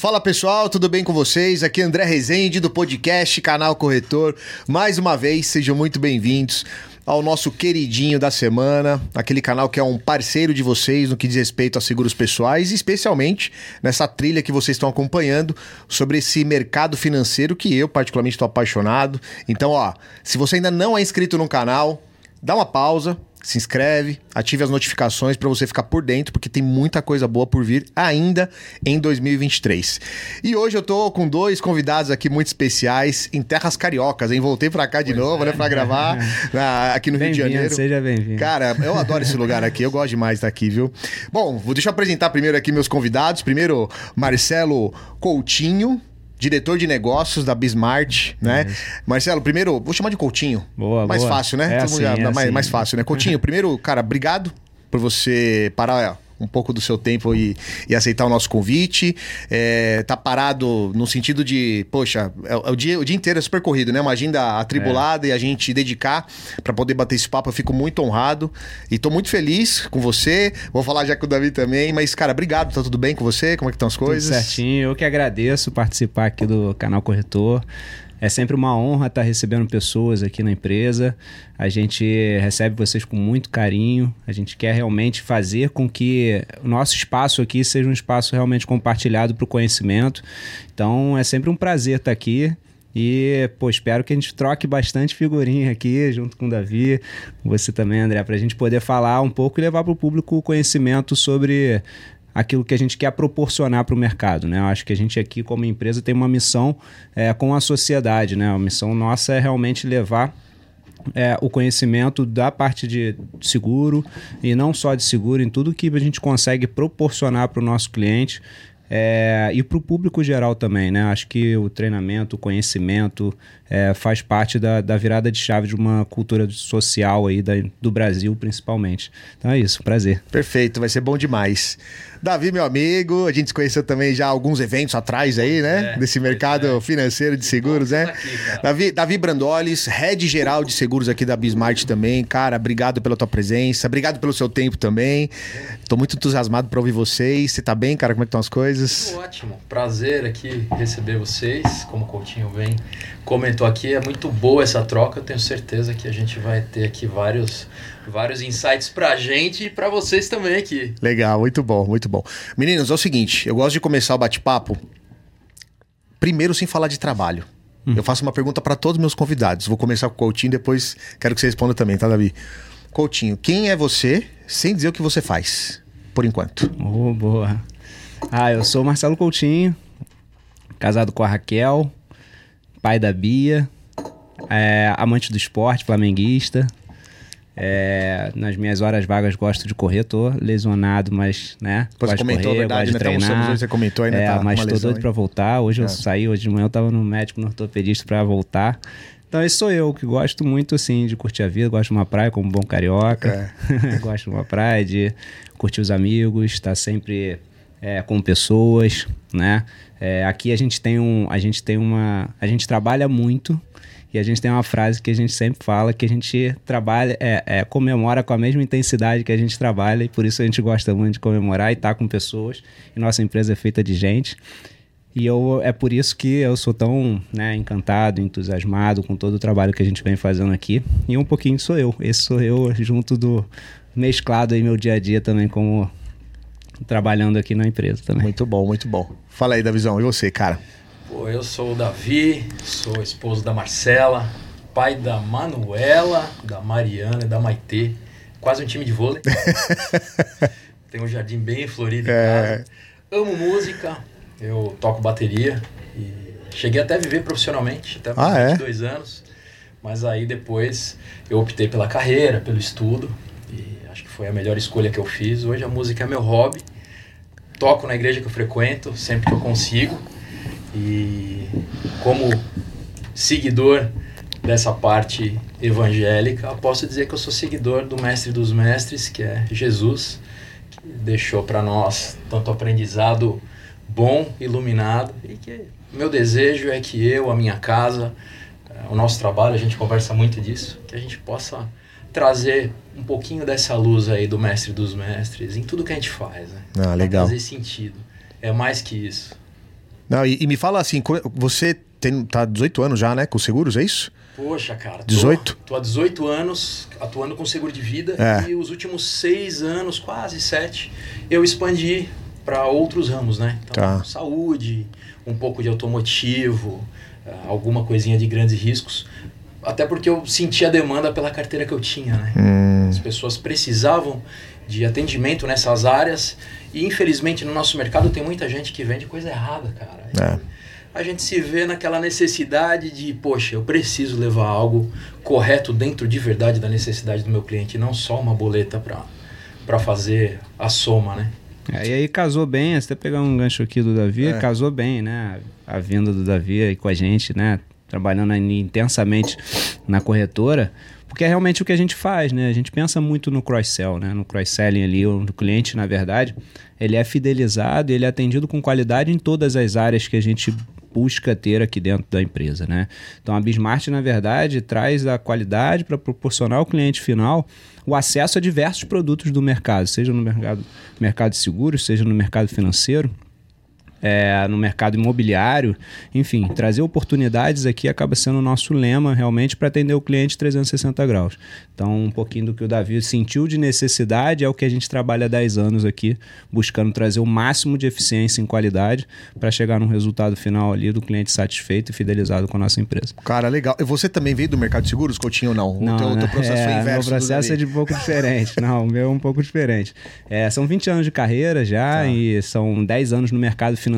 Fala pessoal, tudo bem com vocês? Aqui é André Rezende do podcast Canal Corretor. Mais uma vez, sejam muito bem-vindos ao nosso queridinho da semana, aquele canal que é um parceiro de vocês no que diz respeito a seguros pessoais, especialmente nessa trilha que vocês estão acompanhando sobre esse mercado financeiro que eu particularmente estou apaixonado. Então, ó, se você ainda não é inscrito no canal, dá uma pausa, se inscreve, ative as notificações para você ficar por dentro, porque tem muita coisa boa por vir ainda em 2023. E hoje eu tô com dois convidados aqui muito especiais em terras cariocas, hein? Voltei para cá de pois novo, é. né, para gravar na, aqui no Rio de Janeiro. Seja bem-vindo. Cara, eu adoro esse lugar aqui, eu gosto demais daqui, viu? Bom, vou deixar eu apresentar primeiro aqui meus convidados. Primeiro, Marcelo Coutinho, diretor de negócios da Bismart, né? É. Marcelo, primeiro, vou chamar de Coutinho. Boa, mais boa. fácil, né? É assim, é mais, assim. mais fácil, né? Coutinho, primeiro, cara, obrigado por você parar um pouco do seu tempo e, e aceitar o nosso convite. É, tá parado no sentido de, poxa, é, é o, dia, o dia inteiro é super corrido, né? Uma agenda atribulada e a gente dedicar para poder bater esse papo. Eu fico muito honrado e tô muito feliz com você. Vou falar já com o Davi também, mas, cara, obrigado. Tá tudo bem com você? Como é que estão as coisas? Tudo certinho. Eu que agradeço participar aqui do canal Corretor. É sempre uma honra estar recebendo pessoas aqui na empresa. A gente recebe vocês com muito carinho. A gente quer realmente fazer com que o nosso espaço aqui seja um espaço realmente compartilhado para o conhecimento. Então é sempre um prazer estar aqui. E, pô, espero que a gente troque bastante figurinha aqui, junto com o Davi, você também, André, para a gente poder falar um pouco e levar para o público o conhecimento sobre aquilo que a gente quer proporcionar para o mercado. Né? Eu acho que a gente aqui, como empresa, tem uma missão é, com a sociedade. Né? A missão nossa é realmente levar é, o conhecimento da parte de seguro e não só de seguro, em tudo que a gente consegue proporcionar para o nosso cliente. É, e para o público geral também, né? Acho que o treinamento, o conhecimento é, faz parte da, da, virada de chave de uma cultura social aí da, do Brasil, principalmente. Então é isso, prazer. Perfeito, vai ser bom demais. Davi, meu amigo, a gente se conheceu também já alguns eventos atrás aí, né? É, Desse mercado é. financeiro de seguros, né? Aqui, Davi, Davi Brandolis, head geral de seguros aqui da Bismart também. Cara, obrigado pela tua presença, obrigado pelo seu tempo também. Tô muito entusiasmado para ouvir vocês. Você tá bem, cara? Como é que estão as coisas? Ótimo. Prazer aqui receber vocês, como o Coutinho vem comentou aqui, é muito boa essa troca. Eu tenho certeza que a gente vai ter aqui vários, vários insights pra gente e pra vocês também aqui. Legal, muito bom, muito bom. Meninos, é o seguinte, eu gosto de começar o bate-papo primeiro sem falar de trabalho. Hum. Eu faço uma pergunta para todos os meus convidados. Vou começar com o Coutinho, depois quero que você responda também, tá, Davi? Coutinho, quem é você sem dizer o que você faz, por enquanto? Oh, boa. Ah, eu sou Marcelo Coutinho, casado com a Raquel, pai da Bia, é, amante do esporte, flamenguista. É, nas minhas horas vagas gosto de correr, tô lesionado, mas, né? Você comentou, correr, verdade, gosto de né? treinar. você comentou ainda, é, tá Mas tô doido pra voltar. Hoje é. eu saí, hoje de manhã eu tava no médico, no ortopedista pra voltar. Então, esse sou eu, que gosto muito, assim, de curtir a vida. Gosto de uma praia como bom carioca. É. gosto de uma praia, de curtir os amigos, estar tá sempre é, com pessoas, né? É, aqui a gente tem um, a gente tem uma, a gente trabalha muito e a gente tem uma frase que a gente sempre fala que a gente trabalha, é, é, comemora com a mesma intensidade que a gente trabalha e por isso a gente gosta muito de comemorar e estar tá com pessoas. E nossa empresa é feita de gente. E eu, é por isso que eu sou tão né, encantado, entusiasmado com todo o trabalho que a gente vem fazendo aqui. E um pouquinho sou eu. Esse sou eu junto do mesclado aí meu dia a dia também como trabalhando aqui na empresa também. Muito bom, muito bom. Fala aí, Davizão, e você, cara? Pô, eu sou o Davi, sou esposo da Marcela, pai da Manuela, da Mariana e da Maitê. Quase um time de vôlei. Tem um jardim bem florido em é... casa. Amo música, eu toco bateria e cheguei até a viver profissionalmente, até ah, 22 é? anos. Mas aí depois eu optei pela carreira, pelo estudo e acho que foi a melhor escolha que eu fiz. Hoje a música é meu hobby toco na igreja que eu frequento sempre que eu consigo. E como seguidor dessa parte evangélica, posso dizer que eu sou seguidor do mestre dos mestres, que é Jesus, que deixou para nós tanto aprendizado bom, iluminado, e que meu desejo é que eu, a minha casa, eh, o nosso trabalho, a gente conversa muito disso, que a gente possa trazer um pouquinho dessa luz aí do mestre dos mestres em tudo que a gente faz, né? Ah, legal. Pra fazer sentido. É mais que isso. Não, e, e me fala assim, você tem, tá há 18 anos já, né, com seguros, é isso? Poxa, cara. tô- 18? Tô, há 18 anos atuando com seguro de vida É. e os últimos seis anos, quase sete, eu expandi para outros ramos, né? Então, Tá. saúde, um pouco de automotivo, ah, alguma coisinha de grandes riscos. Até porque eu senti a demanda pela carteira que eu tinha, né? Hum, As pessoas precisavam de atendimento nessas áreas e infelizmente no nosso mercado tem muita gente que vende coisa errada, cara. É. A gente se vê naquela necessidade de, poxa, eu preciso levar algo correto dentro de verdade da necessidade do meu cliente, não só uma boleta para para fazer a soma, né? É, e aí casou bem, até pegar um gancho aqui do Davi, É. casou bem, né? A vinda do Davi aí com a gente, né? Trabalhando intensamente na corretora, porque é realmente o que a gente faz, né? A gente pensa muito no cross-sell, né? No cross-selling ali, o do cliente, na verdade, ele é fidelizado, ele é atendido com qualidade em todas as áreas que a gente busca ter aqui dentro da empresa, né? Então a Bismart, na verdade, traz a qualidade para proporcionar ao cliente final o acesso a diversos produtos do mercado, seja no mercado, mercado de seguros, seja no mercado financeiro, é, no mercado imobiliário, enfim, trazer oportunidades aqui acaba sendo o nosso lema realmente para atender o cliente 360 graus. Então, um pouquinho do que o Davi sentiu de necessidade é o que a gente trabalha há 10 anos aqui, buscando trazer o máximo de eficiência em qualidade para chegar num resultado final ali do cliente satisfeito e fidelizado com a nossa empresa. cara, legal. E você também veio do mercado de seguros, Coutinho, ou não? o teu, o teu né? processo é, inverso. Meu processo é de um pouco diferente. Não, o meu é um pouco diferente. É, são 20 anos de carreira já Tá. e são 10 anos no mercado financeiro.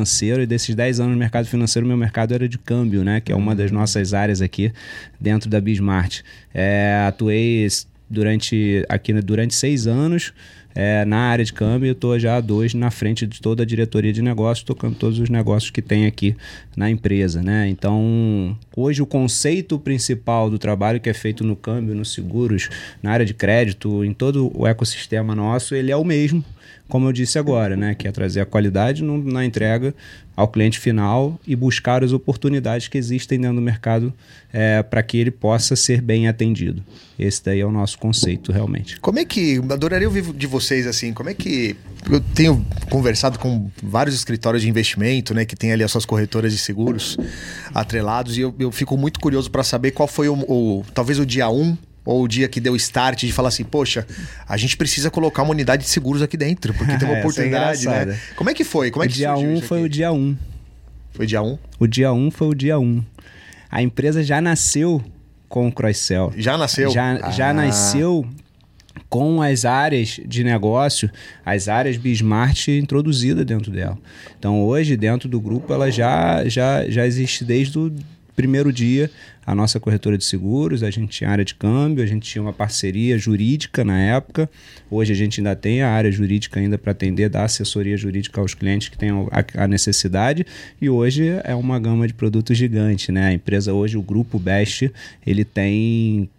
E desses 10 anos no mercado financeiro, meu mercado era de câmbio, né? Que é uma das nossas áreas aqui dentro da Bismart. É, atuei durante aqui né, durante seis anos é, na área de câmbio. Estou já dois na frente de toda a diretoria de negócios, tocando todos os negócios que tem aqui na empresa, né? Então, hoje o conceito principal do trabalho que é feito no câmbio, nos seguros, na área de crédito, em todo o ecossistema nosso, ele é o mesmo, como eu disse agora, né? Que é trazer a qualidade no- na entrega ao cliente final e buscar as oportunidades que existem dentro do mercado para que ele possa ser bem atendido. Esse daí é o nosso conceito, realmente. Como é que. Adoraria ouvir de vocês assim. Como é que. Eu tenho conversado com vários escritórios de investimento, né? Que tem ali as suas corretoras de seguros atrelados. E eu, eu fico muito curioso para saber qual foi o, o- Talvez o dia 1 ou o dia que deu start de falar assim, poxa, a gente precisa colocar uma unidade de seguros aqui dentro, porque tem uma Essa é oportunidade, né? engraçada. Como é que foi? Como é o que dia surgiu 1 isso foi aqui? o dia 1. Foi dia 1? O dia 1 foi o dia 1. A empresa já nasceu com o cross-sell. Já nasceu? Já, já Ah. nasceu com as áreas de negócio, as áreas Bismart introduzidas dentro dela. Então, hoje, dentro do grupo, ela já, já, já existe desde o primeiro dia a nossa corretora de seguros, a gente tinha área de câmbio, a gente tinha uma parceria jurídica na época. Hoje a gente ainda tem a área jurídica ainda para atender, dar assessoria jurídica aos clientes que tenham a, a necessidade. E hoje é uma gama de produtos gigante, né? A empresa hoje, o grupo Best, ele tem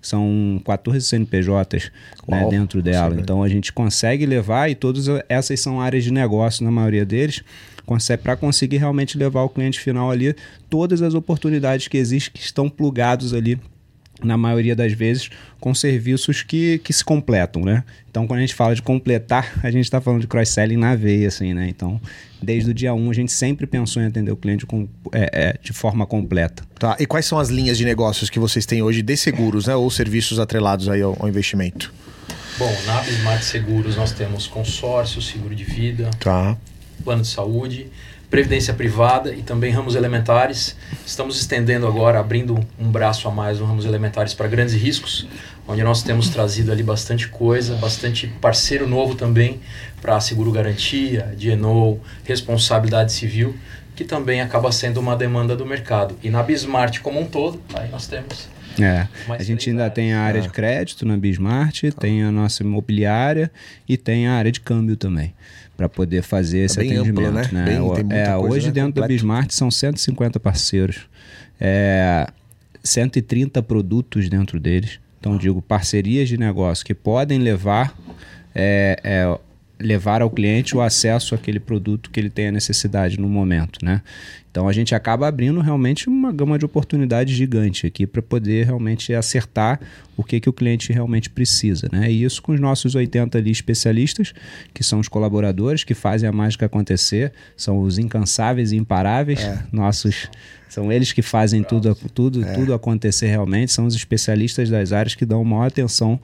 são 14 CNPJs né, dentro dela. Então a gente consegue levar, e todas essas são áreas de negócio na maioria deles, para conseguir realmente levar o cliente final ali todas as oportunidades que existem, que estão plugados ali na maioria das vezes, com serviços que, que se completam, né? Então, quando a gente fala de completar, a gente está falando de cross-selling na veia, assim, né? Então, desde o dia 1, a gente sempre pensou em atender o cliente com, é, é, de forma completa. Tá. E quais são as linhas de negócios que vocês têm hoje de seguros, né? Ou serviços atrelados aí ao, ao investimento? Bom, na Smart Seguros nós temos consórcio, seguro de vida, Tá. Plano de saúde, previdência privada e também ramos elementares. Estamos estendendo agora, abrindo um braço a mais no ramos elementares para grandes riscos, onde nós temos trazido ali bastante coisa, bastante parceiro novo também para seguro garantia, DNO, responsabilidade civil, que também acaba sendo uma demanda do mercado. E na Bismart como um todo, aí nós temos É, Mais a gente ainda áreas. tem a área de crédito na Bismart, tem a nossa imobiliária e tem a área de câmbio também, para poder fazer esse bem amplo, atendimento. né? né? Bem- O- é, hoje né? dentro Completo. Bismart são 150 parceiros, é, 130 produtos dentro deles. Então, digo, parcerias de negócio que podem levar é, é, levar ao cliente o acesso àquele produto que ele tem a necessidade no momento, né? Então a gente acaba abrindo realmente uma gama de oportunidades gigante aqui para poder realmente acertar o que, que o cliente realmente precisa, né? E isso com os nossos 80 ali especialistas, que são os colaboradores que fazem a mágica acontecer, são os incansáveis e imparáveis, é. nossos são eles que fazem tudo, tudo, é. tudo acontecer realmente, são os especialistas das áreas que dão maior atenção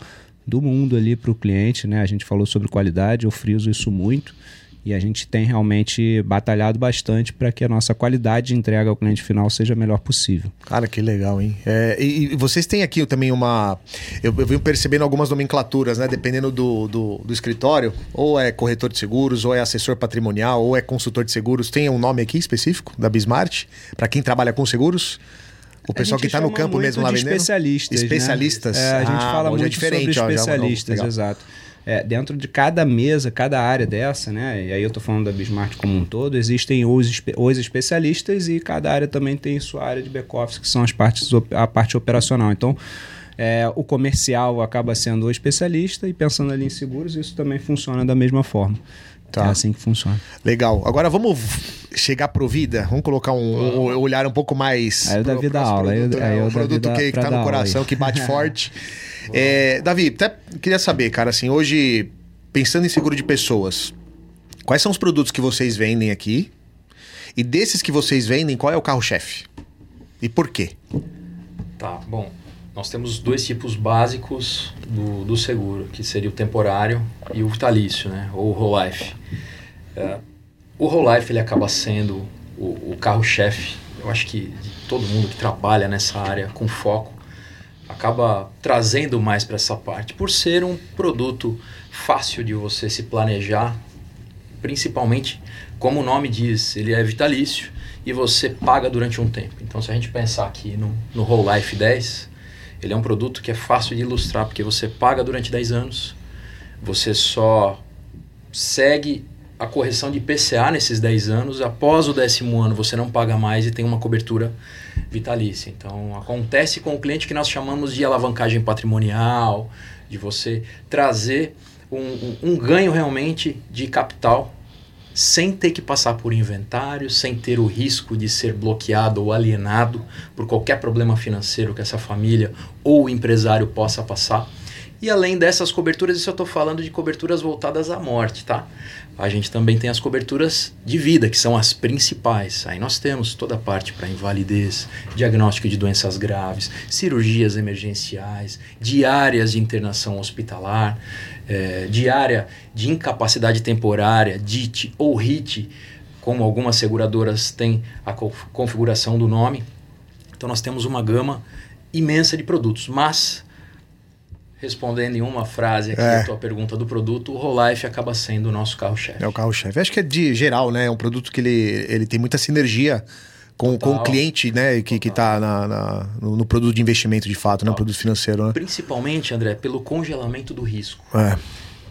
do mundo ali para o cliente, né? A gente falou sobre qualidade, eu friso isso muito e a gente tem realmente batalhado bastante para que a nossa qualidade de entrega ao cliente final seja a melhor possível. Cara, que legal, hein? É, e, e, vocês têm aqui também uma. Eu, eu venho percebendo algumas nomenclaturas, né? Dependendo do, do, do, escritório, ou é corretor de seguros, ou é assessor patrimonial, ou é consultor de seguros. Tem um nome aqui específico da Bismart? Para quem trabalha com seguros? O pessoal que está no campo mesmo lá vendendo? Especialistas. Né? Especialistas. Né? É, a gente ah, fala muito é diferente, sobre especialistas, ó, exato. É, dentro de cada mesa, cada área dessa, né? E aí eu estou falando da Bismarck como um todo, existem os, os especialistas e cada área também tem sua área de back-office, que são as partes, a parte operacional. Então, é, o comercial acaba sendo o especialista e pensando ali em seguros, isso também funciona da mesma forma. Tá. É assim que funciona. Legal. Agora vamos chegar pro vida. Vamos colocar um, um olhar um pouco mais. Aí eu da vida aula. Produto, aí eu, aí eu um produto que, que tá no coração, aí. que bate forte. é, Davi, até queria saber, cara, assim, hoje, pensando em seguro de pessoas, quais são os produtos que vocês vendem aqui? E desses que vocês vendem, qual é o carro-chefe? E por quê? Tá, bom. Nós temos dois tipos básicos do, do seguro, que seria o temporário e o vitalício, né? ou o whole life. É, o whole life ele acaba sendo o, o carro-chefe, eu acho que de todo mundo que trabalha nessa área com foco, acaba trazendo mais para essa parte, por ser um produto fácil de você se planejar, principalmente, como o nome diz, ele é vitalício e você paga durante um tempo. Então, se a gente pensar aqui no, no Whole Life 10, ele é um produto que é fácil de ilustrar, porque você paga durante 10 anos, você só segue a correção de PCA nesses 10 anos, após o décimo ano você não paga mais e tem uma cobertura vitalícia. Então, acontece com o cliente que nós chamamos de alavancagem patrimonial, de você trazer um, um, um ganho realmente de capital sem ter que passar por inventário, sem ter o risco de ser bloqueado ou alienado por qualquer problema financeiro que essa família ou o empresário possa passar. E além dessas coberturas, isso eu estou falando de coberturas voltadas à morte, tá? A gente também tem as coberturas de vida, que são as principais. Aí nós temos toda a parte para invalidez, diagnóstico de doenças graves, cirurgias emergenciais, diárias de internação hospitalar, é, diária de incapacidade temporária, DIT ou RIT, como algumas seguradoras têm a configuração do nome. Então nós temos uma gama imensa de produtos, mas respondendo em uma frase aqui é. a tua pergunta do produto, o Rolife acaba sendo o nosso carro-chefe. É o carro-chefe. Acho que é de geral, né? É um produto que ele, ele tem muita sinergia com, com o cliente, né? Que, que tá na, na no, no, produto de investimento de fato, né? No produto financeiro, né? Principalmente, André, pelo congelamento do risco. É.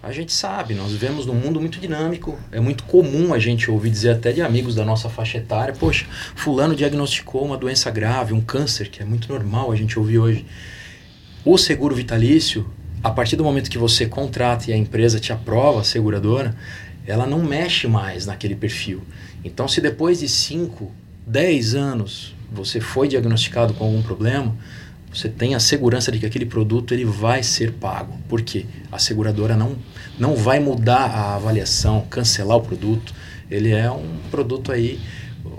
A gente sabe, nós vivemos num mundo muito dinâmico. É muito comum a gente ouvir dizer até de amigos da nossa faixa etária, poxa, fulano diagnosticou uma doença grave, um câncer, que é muito normal a gente ouvir hoje. O seguro vitalício, a partir do momento que você contrata e a empresa te aprova, a seguradora, ela não mexe mais naquele perfil. Então, se depois de 5, 10 anos você foi diagnosticado com algum problema, você tem a segurança de que aquele produto ele vai ser pago. Por quê? A seguradora não, não vai mudar a avaliação, cancelar o produto. Ele é um produto aí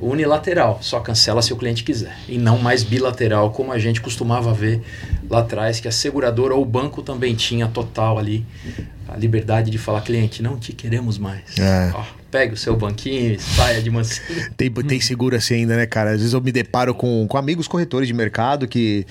unilateral, só cancela se o cliente quiser. E não mais bilateral, como a gente costumava ver lá atrás, que a seguradora ou o banco também tinha total ali a liberdade de falar, cliente, não te queremos mais. É. pegue o seu banquinho saia de mansinho. Tem, tem seguro assim ainda, né, cara? Às vezes eu me deparo com, com amigos corretores de mercado que,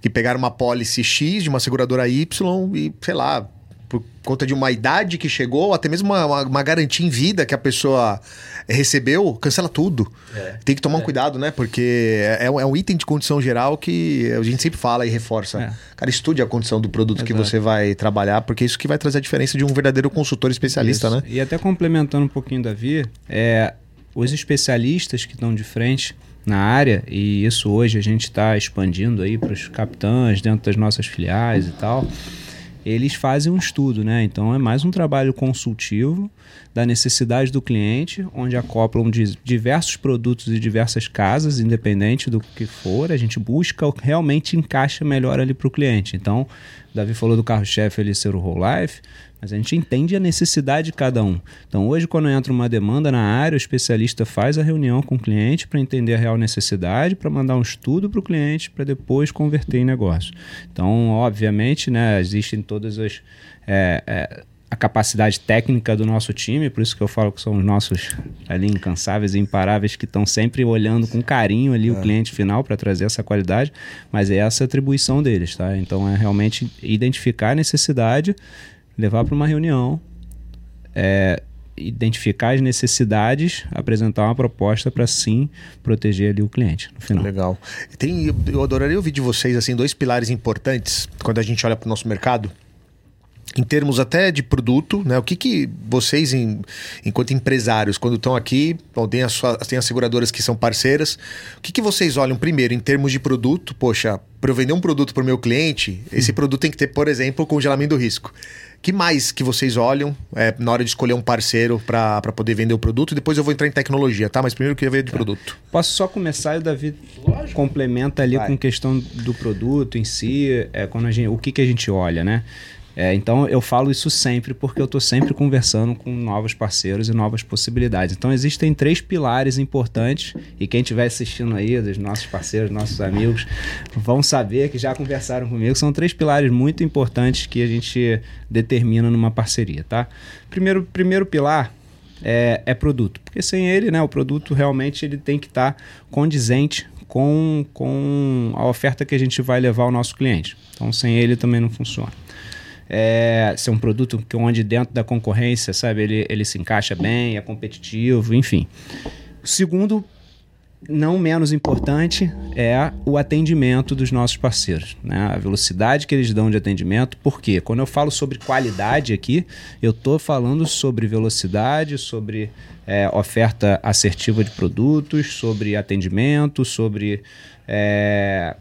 que pegaram uma policy X de uma seguradora Y e, sei lá, por conta de uma idade que chegou, até mesmo uma, uma, uma garantia em vida que a pessoa recebeu, cancela tudo. É, Tem que tomar é. um cuidado, né? Porque é, é, um item de condição geral que a gente sempre fala e reforça. É. Cara, estude a condição do produto Exato. que você vai trabalhar, porque isso que vai trazer a diferença de um verdadeiro consultor especialista, isso. né? E até complementando um pouquinho, Davi, é, os especialistas que estão de frente na área, e isso hoje a gente está expandindo aí para os capitães dentro das nossas filiais e tal eles fazem um estudo, né? Então é mais um trabalho consultivo da necessidade do cliente, onde acoplam diversos produtos e diversas casas, independente do que for, a gente busca o que realmente encaixa melhor ali para o cliente. Então, Davi falou do carro-chefe ali ser o Whole Life, mas a gente entende a necessidade de cada um. Então, hoje, quando entra uma demanda na área, o especialista faz a reunião com o cliente para entender a real necessidade, para mandar um estudo para o cliente, para depois converter em negócio. Então, obviamente, né, existem todas as. É, é, a capacidade técnica do nosso time, por isso que eu falo que são os nossos ali incansáveis e imparáveis que estão sempre olhando com carinho ali é. o cliente final para trazer essa qualidade, mas é essa atribuição deles, tá? Então é realmente identificar a necessidade, levar para uma reunião, é, identificar as necessidades, apresentar uma proposta para sim proteger ali o cliente no final. Legal. Tem, eu adoraria ouvir de vocês assim dois pilares importantes quando a gente olha para o nosso mercado em termos até de produto, né? O que, que vocês, em, enquanto empresários, quando estão aqui, bom, tem, as suas, tem as seguradoras que são parceiras, o que, que vocês olham primeiro em termos de produto? Poxa, para eu vender um produto para o meu cliente, esse produto tem que ter, por exemplo, congelamento do risco. que mais que vocês olham é, na hora de escolher um parceiro para poder vender o produto? Depois eu vou entrar em tecnologia, tá? Mas primeiro eu queria ver de tá. produto. Posso só começar e o Davi Lógico. complementa ali Vai. com questão do produto em si, é, quando a gente, o que, que a gente olha, né? É, então eu falo isso sempre porque eu estou sempre conversando com novos parceiros e novas possibilidades. Então existem três pilares importantes e quem estiver assistindo aí, dos nossos parceiros, nossos amigos, vão saber que já conversaram comigo. São três pilares muito importantes que a gente determina numa parceria, tá? Primeiro, primeiro pilar é, é produto, porque sem ele, né, o produto realmente ele tem que estar tá condizente com, com a oferta que a gente vai levar ao nosso cliente. Então sem ele também não funciona é, ser um produto que onde dentro da concorrência, sabe, ele, ele se encaixa bem, é competitivo, enfim. O segundo, não menos importante, é o atendimento dos nossos parceiros, né? a velocidade que eles dão de atendimento. Porque quando eu falo sobre qualidade aqui, eu estou falando sobre velocidade, sobre é, oferta assertiva de produtos, sobre atendimento, sobre é,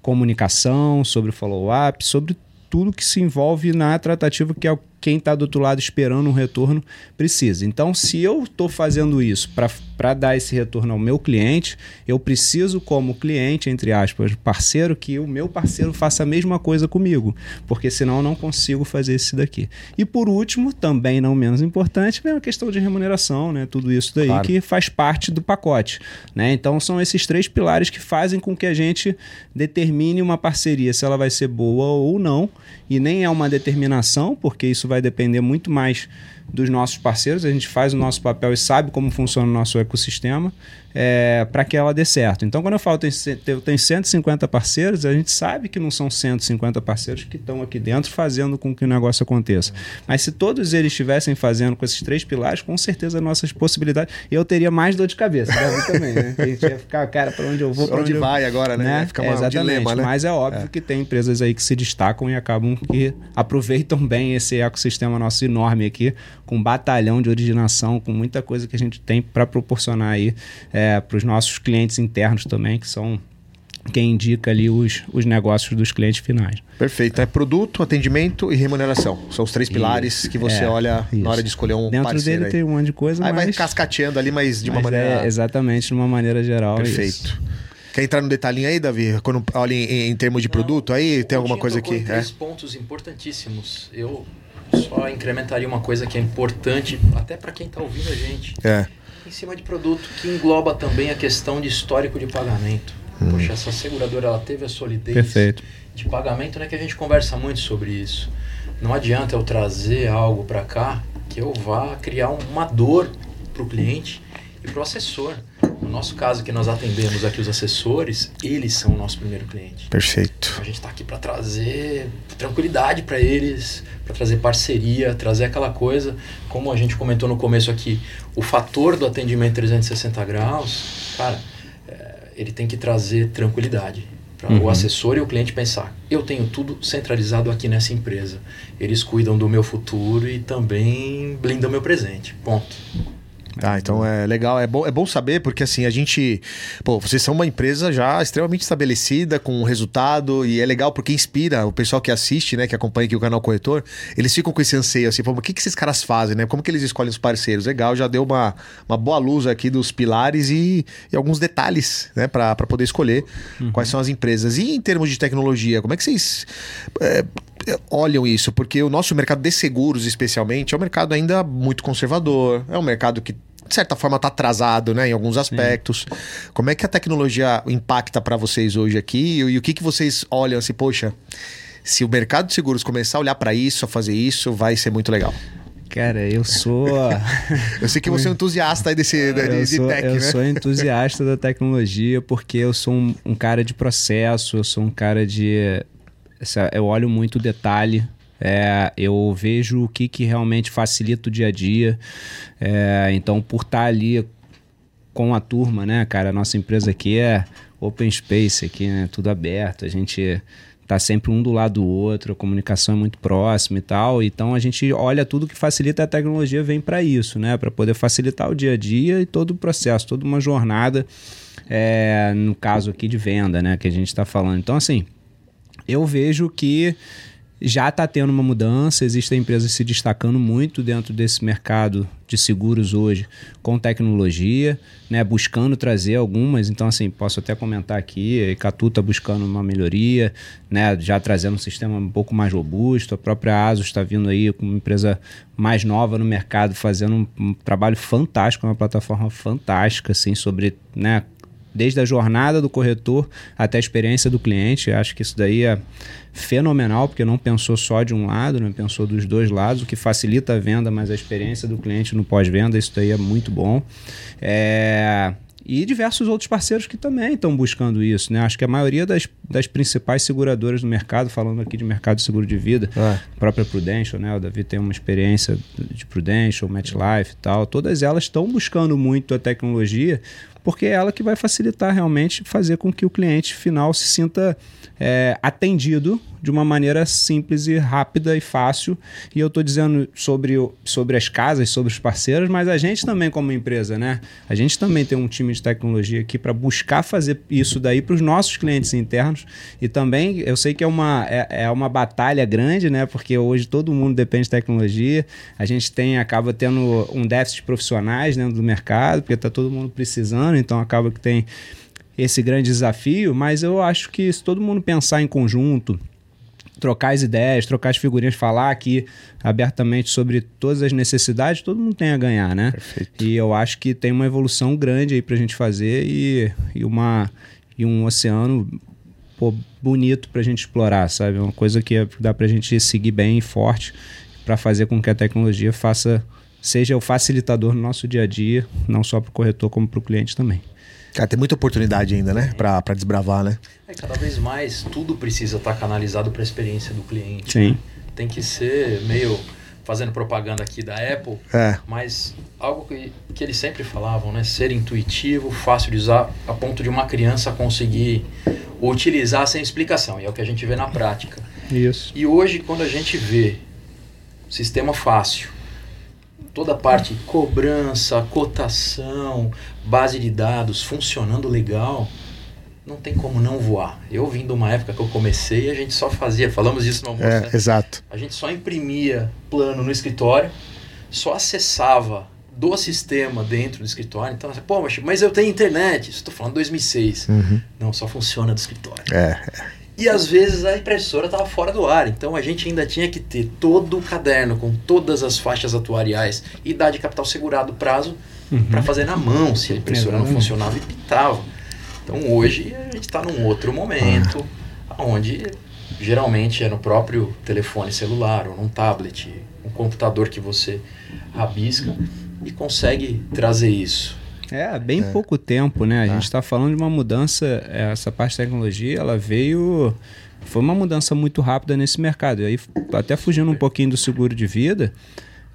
comunicação, sobre follow-up, sobre tudo que se envolve na tratativa, que é o quem está do outro lado esperando um retorno precisa. Então, se eu estou fazendo isso para dar esse retorno ao meu cliente, eu preciso, como cliente, entre aspas, parceiro, que o meu parceiro faça a mesma coisa comigo, porque senão eu não consigo fazer isso daqui. E por último, também não menos importante, é a questão de remuneração, né? tudo isso daí claro. que faz parte do pacote. Né? Então, são esses três pilares que fazem com que a gente determine uma parceria, se ela vai ser boa ou não, e nem é uma determinação, porque isso vai vai depender muito mais dos nossos parceiros. A gente faz o nosso papel e sabe como funciona o nosso ecossistema é, para que ela dê certo. Então, quando eu falo tem, tem 150 parceiros, a gente sabe que não são 150 parceiros que estão aqui dentro fazendo com que o negócio aconteça. Mas se todos eles estivessem fazendo com esses três pilares, com certeza nossas possibilidades. Eu teria mais dor de cabeça, Davi também, né? A gente ia ficar, cara, para onde eu vou? Para onde, onde vai eu... agora, né? né? Fica é, exatamente. Um dilema, né? Mas é óbvio é. que tem empresas aí que se destacam e acabam que aproveitam bem esse ecossistema nosso enorme aqui, com um batalhão de originação, com muita coisa que a gente tem para proporcionar aí. É, para os nossos clientes internos também, que são quem indica ali os, os negócios dos clientes finais. Perfeito. É produto, atendimento e remuneração. São os três pilares isso. que você é, olha isso. na hora de escolher um Dentro parceiro. Dentro dele aí. tem um monte de coisa, aí mas... vai cascateando ali, mas de mas uma maneira... É, exatamente, de uma maneira geral. Perfeito. Isso. Quer entrar no detalhinho aí, Davi? Quando olha em, em termos de Não, produto aí, tem alguma coisa aqui? Três é? pontos importantíssimos. Eu só incrementaria uma coisa que é importante até para quem está ouvindo a gente. É em cima de produto que engloba também a questão de histórico de pagamento. Hum. Poxa, essa seguradora ela teve a solidez Perfeito. de pagamento, né? Que a gente conversa muito sobre isso. Não adianta eu trazer algo para cá que eu vá criar uma dor para o cliente e para o assessor. No nosso caso, que nós atendemos aqui os assessores, eles são o nosso primeiro cliente. Perfeito. A gente está aqui para trazer tranquilidade para eles, para trazer parceria, trazer aquela coisa, como a gente comentou no começo aqui, o fator do atendimento 360 graus, cara, é, ele tem que trazer tranquilidade para uhum. o assessor e o cliente pensar: eu tenho tudo centralizado aqui nessa empresa. Eles cuidam do meu futuro e também blindam meu presente. Ponto. Tá, então é legal, é bom, é bom saber, porque assim, a gente. Pô, vocês são uma empresa já extremamente estabelecida, com resultado, e é legal porque inspira o pessoal que assiste, né, que acompanha aqui o canal Corretor, eles ficam com esse anseio, assim, pô, o que, que esses caras fazem, né? Como que eles escolhem os parceiros? Legal, já deu uma, uma boa luz aqui dos pilares e, e alguns detalhes, né, para poder escolher uhum. quais são as empresas. E em termos de tecnologia, como é que vocês. É, olham isso, porque o nosso mercado de seguros, especialmente, é um mercado ainda muito conservador, é um mercado que de certa forma está atrasado, né, em alguns aspectos. Sim. Como é que a tecnologia impacta para vocês hoje aqui e, o que que vocês olham assim, poxa, se o mercado de seguros começar a olhar para isso, a fazer isso, vai ser muito legal. Cara, eu sou. eu sei que você é um entusiasta aí desse, de, eu de sou, tech, eu né? Eu sou entusiasta da tecnologia porque eu sou um, um, cara de processo, eu sou um cara de. Eu olho muito o detalhe, é, eu vejo o que, que realmente facilita o dia a dia. É, então, por estar ali com a turma, né, cara? A nossa empresa aqui é open space, aqui, né? Tudo aberto. A gente tá sempre um do lado do outro, a comunicação é muito próxima e tal. Então a gente olha tudo que facilita a tecnologia vem para isso, né? Para poder facilitar o dia a dia e todo o processo, toda uma jornada. É, no caso aqui de venda, né? Que a gente está falando. Então, assim, eu vejo que já está tendo uma mudança, existem empresas se destacando muito dentro desse mercado de seguros hoje com tecnologia, né, buscando trazer algumas. Então, assim, posso até comentar aqui, a Icatu está buscando uma melhoria, né, já trazendo um sistema um pouco mais robusto. A própria ASUS está vindo aí com uma empresa mais nova no mercado, fazendo um, um trabalho fantástico, uma plataforma fantástica, assim, sobre né, desde a jornada do corretor até a experiência do cliente. Acho que isso daí é fenomenal, porque não pensou só de um lado, né? pensou dos dois lados, o que facilita a venda, mas a experiência do cliente no pós-venda, isso daí é muito bom. É... E diversos outros parceiros que também estão buscando isso. Né? Acho que a maioria das, das principais seguradoras do mercado, falando aqui de mercado de seguro de vida, é. a própria Prudential, né? o Davi tem uma experiência de Prudential, MetLife e tal, todas elas estão buscando muito a tecnologia porque é ela que vai facilitar realmente fazer com que o cliente final se sinta é, atendido de uma maneira simples e rápida e fácil. E eu estou dizendo sobre, sobre as casas, sobre os parceiros, mas a gente também, como empresa, né? A gente também tem um time de tecnologia aqui para buscar fazer isso daí para os nossos clientes internos. E também eu sei que é uma, é, é, uma batalha grande, né? Porque hoje todo mundo depende de tecnologia. A gente tem, acaba tendo um déficit de profissionais dentro do mercado, porque está todo mundo precisando, então acaba que tem esse grande desafio, mas eu acho que se todo mundo pensar em conjunto, trocar as ideias, trocar as figurinhas, falar aqui abertamente sobre todas as necessidades, todo mundo tem a ganhar, né? Perfeito. E eu acho que tem uma evolução grande aí pra gente fazer e, e, uma, e um oceano pô, bonito pra gente explorar, sabe? Uma coisa que dá pra gente seguir bem e forte para fazer com que a tecnologia faça seja o facilitador no nosso dia a dia, não só para o corretor como para o cliente também. Cara, tem muita oportunidade ainda, né? Pra, pra desbravar, né? É, cada vez mais tudo precisa estar tá canalizado para a experiência do cliente. Sim. Né? Tem que ser meio fazendo propaganda aqui da Apple, é. mas algo que, que eles sempre falavam, né? Ser intuitivo, fácil de usar, a ponto de uma criança conseguir utilizar sem explicação. E é o que a gente vê na prática. Isso. E hoje, quando a gente vê sistema fácil, toda a parte cobrança, cotação, base de dados funcionando legal, não tem como não voar. Eu vim de uma época que eu comecei, a gente só fazia, falamos disso no almoço, é, né? Exato. A gente só imprimia plano no escritório, só acessava do sistema dentro do escritório. Então, pô, mas eu tenho internet. Estou falando 2006. Uhum. Não, só funciona do escritório. É, é. E às vezes a impressora estava fora do ar, então a gente ainda tinha que ter todo o caderno com todas as faixas atuariais, idade capital segurado, prazo, uhum. para fazer na mão, se a impressora não funcionava e pitava. Então hoje a gente está num outro momento, onde geralmente é no próprio telefone celular ou num tablet, um computador que você rabisca e consegue trazer isso. É, bem é. pouco tempo, né? A ah. gente está falando de uma mudança, é, essa parte de tecnologia, ela veio. Foi uma mudança muito rápida nesse mercado. E aí, até fugindo um pouquinho do seguro de vida,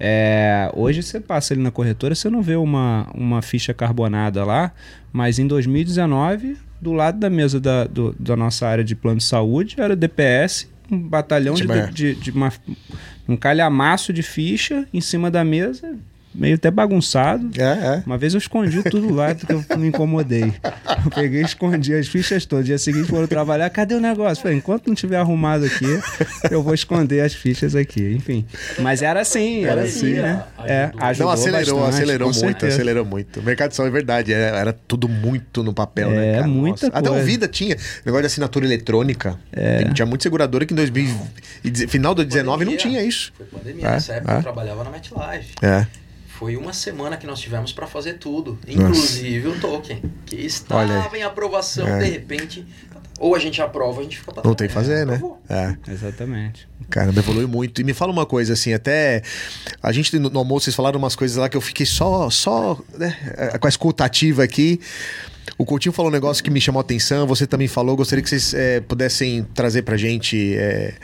é, hoje você passa ali na corretora, você não vê uma, uma ficha carbonada lá, mas em 2019, do lado da mesa da, do, da nossa área de plano de saúde, era DPS, um batalhão de, de, de, de uma, um calhamaço de ficha em cima da mesa, meio até bagunçado. É, é. Uma vez eu escondi tudo lá porque eu me incomodei. Eu peguei e escondi as fichas todas. Dia seguinte foram trabalhar, cadê o negócio? Falei, enquanto não tiver arrumado aqui, eu vou esconder as fichas aqui. Enfim. Mas era assim, era assim, né? É, ajudou Não, acelerou, bastante, acelerou muito, certeza. acelerou muito. O mercado de som é verdade, era, era tudo muito no papel, né? É, cara? muita Até o coisa. Vida tinha negócio de assinatura eletrônica. Tem- Tinha muita seguradora que em 2000, e deze- final do 19 não tinha isso. Foi pandemia. É, Nessa época é. eu trabalhava na MetLife. É. Foi uma semana que nós tivemos para fazer tudo, inclusive o token, que estava em aprovação, É. de repente, ou a gente aprova, ou a gente fica para Não tem que fazer, né? É. Exatamente. Caramba, evolui muito. E me fala uma coisa, assim, até. A gente no, no almoço, vocês falaram umas coisas lá que eu fiquei só, só né, eh, com a escutativa aqui. O Coutinho falou um negócio que me chamou a atenção, você também falou, gostaria que vocês eh, pudessem trazer pra gente eh,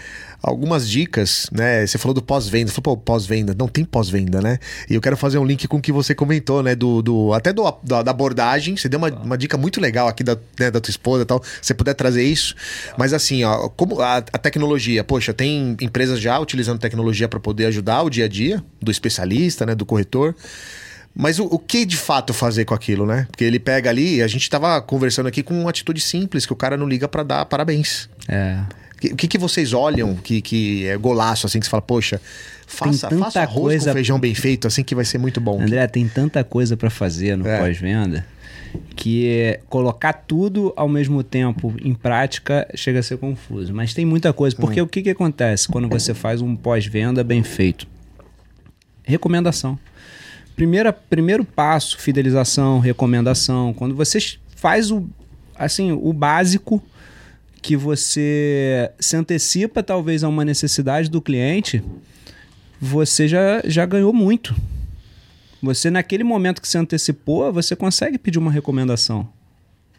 algumas dicas, né? Você falou do pós-venda, falou, pô, pós-venda, não tem pós-venda, né? E eu quero fazer um link com o que você comentou, né? Do, do, até do, da, da abordagem, você deu uma, uma dica muito legal aqui da, né, da tua esposa e tal, se você puder trazer isso. Mas assim, ó, como a, a tecnologia, poxa, tem empresas já utilizando tecnologia para poder ajudar o dia a dia do especialista, né? Do corretor. Mas o, o que de fato fazer com aquilo, né? Porque ele pega ali, a gente tava conversando aqui com uma atitude simples, que o cara não liga para dar parabéns. É. O que, que vocês olham que, que é golaço, assim, que você fala, poxa, faça, tanta faça arroz coisa- com feijão bem feito, assim, que vai ser muito bom. André, tem tanta coisa para fazer no É. pós-venda que é colocar tudo ao mesmo tempo em prática chega a ser confuso. Mas tem muita coisa. Hum. Porque o que, que acontece quando você faz um pós-venda bem feito? Recomendação. Primeira, primeiro passo, fidelização, recomendação. Quando você faz o, assim, o básico que você se antecipa talvez a uma necessidade do cliente, você já, já ganhou muito. Você, naquele momento que se antecipou, você consegue pedir uma recomendação.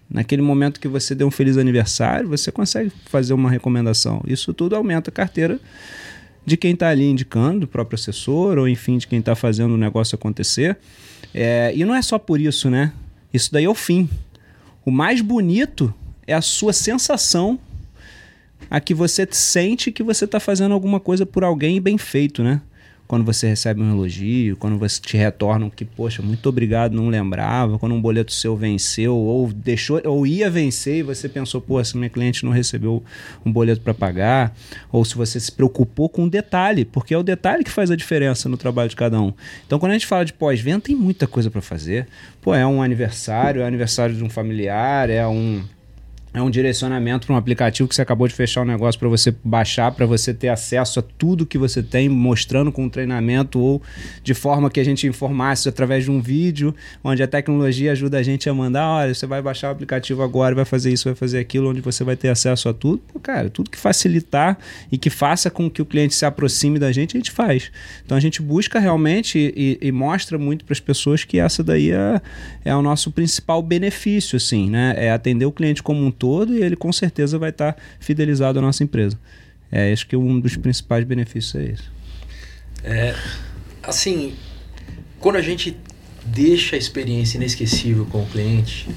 Naquele momento que você deu um feliz aniversário, você consegue fazer uma recomendação. Isso tudo aumenta a carteira de quem está ali indicando, do próprio assessor, ou enfim, de quem está fazendo o negócio acontecer. É, e não é só por isso, né? Isso daí é o fim. O mais bonito é a sua sensação a que você sente que você está fazendo alguma coisa por alguém bem feito, né? Quando você recebe um elogio, quando você te retornam que, poxa, muito obrigado, não lembrava, quando um boleto seu venceu ou deixou ou ia vencer e você pensou, pô, essa minha cliente não recebeu um boleto para pagar, ou se você se preocupou com um detalhe, porque é o detalhe que faz a diferença no trabalho de cada um. Então, quando a gente fala de pós-venda, tem muita coisa para fazer. Pô, é um aniversário, é aniversário de um familiar, é um é um direcionamento para um aplicativo que você acabou de fechar um negócio para você baixar, para você ter acesso a tudo que você tem, mostrando com um treinamento ou de forma que a gente informasse através de um vídeo, onde a tecnologia ajuda a gente a mandar, olha, você vai baixar o aplicativo agora, vai fazer isso, vai fazer aquilo, onde você vai ter acesso a tudo. Pô, cara, tudo que facilitar e que faça com que o cliente se aproxime da gente, a gente faz. Então a gente busca realmente e, e mostra muito para as pessoas que essa daí é, é o nosso principal benefício, assim, né? É atender o cliente como um todo e ele com certeza vai estar fidelizado à nossa empresa. É, acho que um dos principais benefícios é. É, assim, quando a gente deixa a experiência inesquecível com o cliente,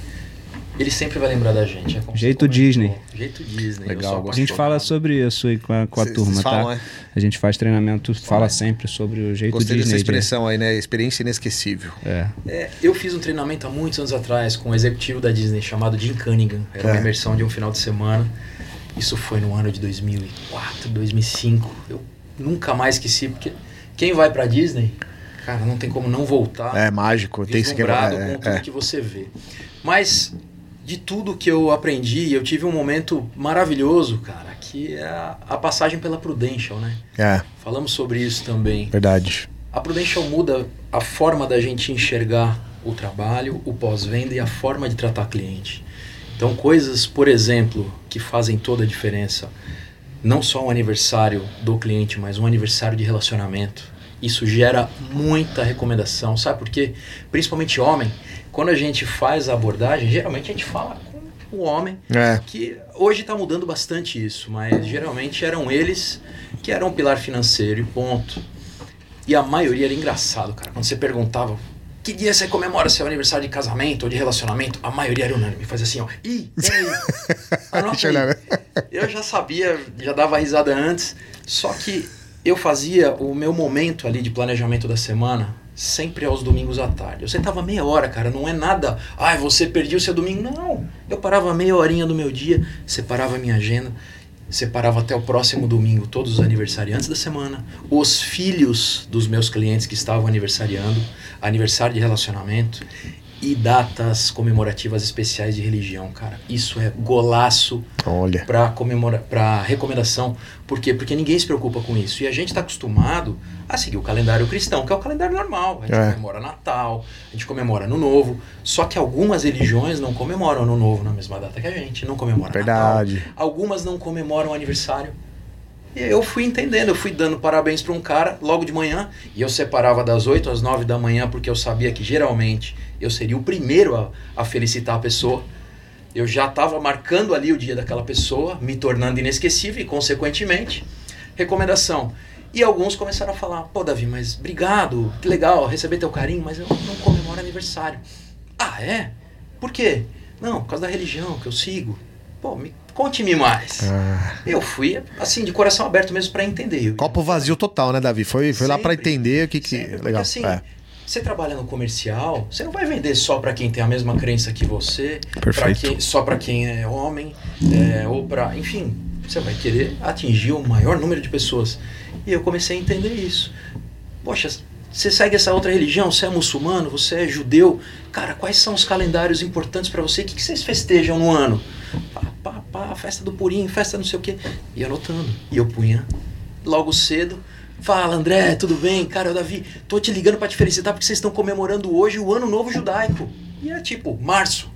ele sempre vai lembrar da gente. É como Jeito. Disney. Jeito Disney. Legal, A gente fala sobre isso aí com a, com a Cês- turma, cês tá? falam, é? A gente faz treinamento, fala sempre sobre o jeito Gostei Disney. dessa de- expressão aí, né? Experiência inesquecível. É. É, eu fiz um treinamento há muitos anos atrás com um executivo da Disney chamado Jim Cunningham. Era uma É. imersão de um final de semana. Isso foi no ano de 2004, 2005. Eu nunca mais esqueci, porque quem vai pra Disney, cara, não tem como não voltar. É mágico, tem que vislumbrado é, com tudo é. que você vê. Mas de tudo que eu aprendi, eu tive um momento maravilhoso, cara, que é a, a passagem pela Prudential, né? É, Falamos sobre isso também. verdade. A Prudential muda a forma da gente enxergar o trabalho, o pós-venda e a forma de tratar cliente. Então, coisas, por exemplo, que fazem toda a diferença. Não só um aniversário do cliente, mas um aniversário de relacionamento. Isso gera muita recomendação. Sabe por quê? Principalmente homem. Quando a gente faz a abordagem, geralmente a gente fala com o homem É. que hoje está mudando bastante isso, mas geralmente eram eles que eram o pilar financeiro e ponto. E a maioria era engraçado, cara. Quando você perguntava que dia você comemora seu aniversário de casamento ou de relacionamento, a maioria era unânime. Fazia assim, ó. Ih, peraí. Anota aí. olhar. Eu já sabia, já dava risada antes, só que eu fazia o meu momento ali de planejamento da semana sempre aos domingos à tarde. Eu sentava meia hora, cara, não é nada. Ai, você perdeu seu domingo. Não. Eu parava meia horinha do meu dia, separava minha agenda, separava até o próximo domingo todos os aniversariantes da semana, os filhos dos meus clientes que estavam aniversariando, aniversário de relacionamento e datas comemorativas especiais de religião, cara. Isso é golaço Olha. para comemora para recomendação. Por quê? Porque ninguém se preocupa com isso. E a gente está acostumado a seguir o calendário cristão, que é o calendário normal. A gente É. comemora Natal, a gente comemora Ano Novo. Só que algumas religiões não comemoram Ano Novo na mesma data que a gente, não comemoram Verdade. Natal. Algumas não comemoram aniversário. E eu fui entendendo, eu fui dando parabéns para um cara logo de manhã, e eu separava das 8 às 9 da manhã, porque eu sabia que geralmente eu seria o primeiro a, a felicitar a pessoa. Eu já estava marcando ali o dia daquela pessoa, me tornando inesquecível e, consequentemente, recomendação. E alguns começaram a falar: pô, Davi, mas obrigado, que legal receber teu carinho, mas eu não comemoro aniversário. Ah, é? Por quê? Não, por causa da religião que eu sigo. Pô, me, conte-me mais. Ah, Eu fui, assim, de coração aberto mesmo para entender. Copo vazio total, né, Davi? Foi, foi lá pra Sempre. entender o que que. Sempre, porque Legal. assim, É. você trabalha no comercial, você não vai vender só para quem tem a mesma crença que você, pra quem- só para quem é homem, é, ou para, enfim, você vai querer atingir o maior número de pessoas. E eu comecei a entender isso. Poxa, você segue essa outra religião, você é muçulmano, você é judeu, cara, quais são os calendários importantes para você? O que, que vocês festejam no ano? Pá, pá, festa do Purim, festa não sei o quê. E anotando. E eu punha logo cedo. Fala, André, tudo bem? Cara, eu, Davi, tô te ligando para te felicitar porque vocês estão comemorando hoje o Ano Novo Judaico. E é tipo, março.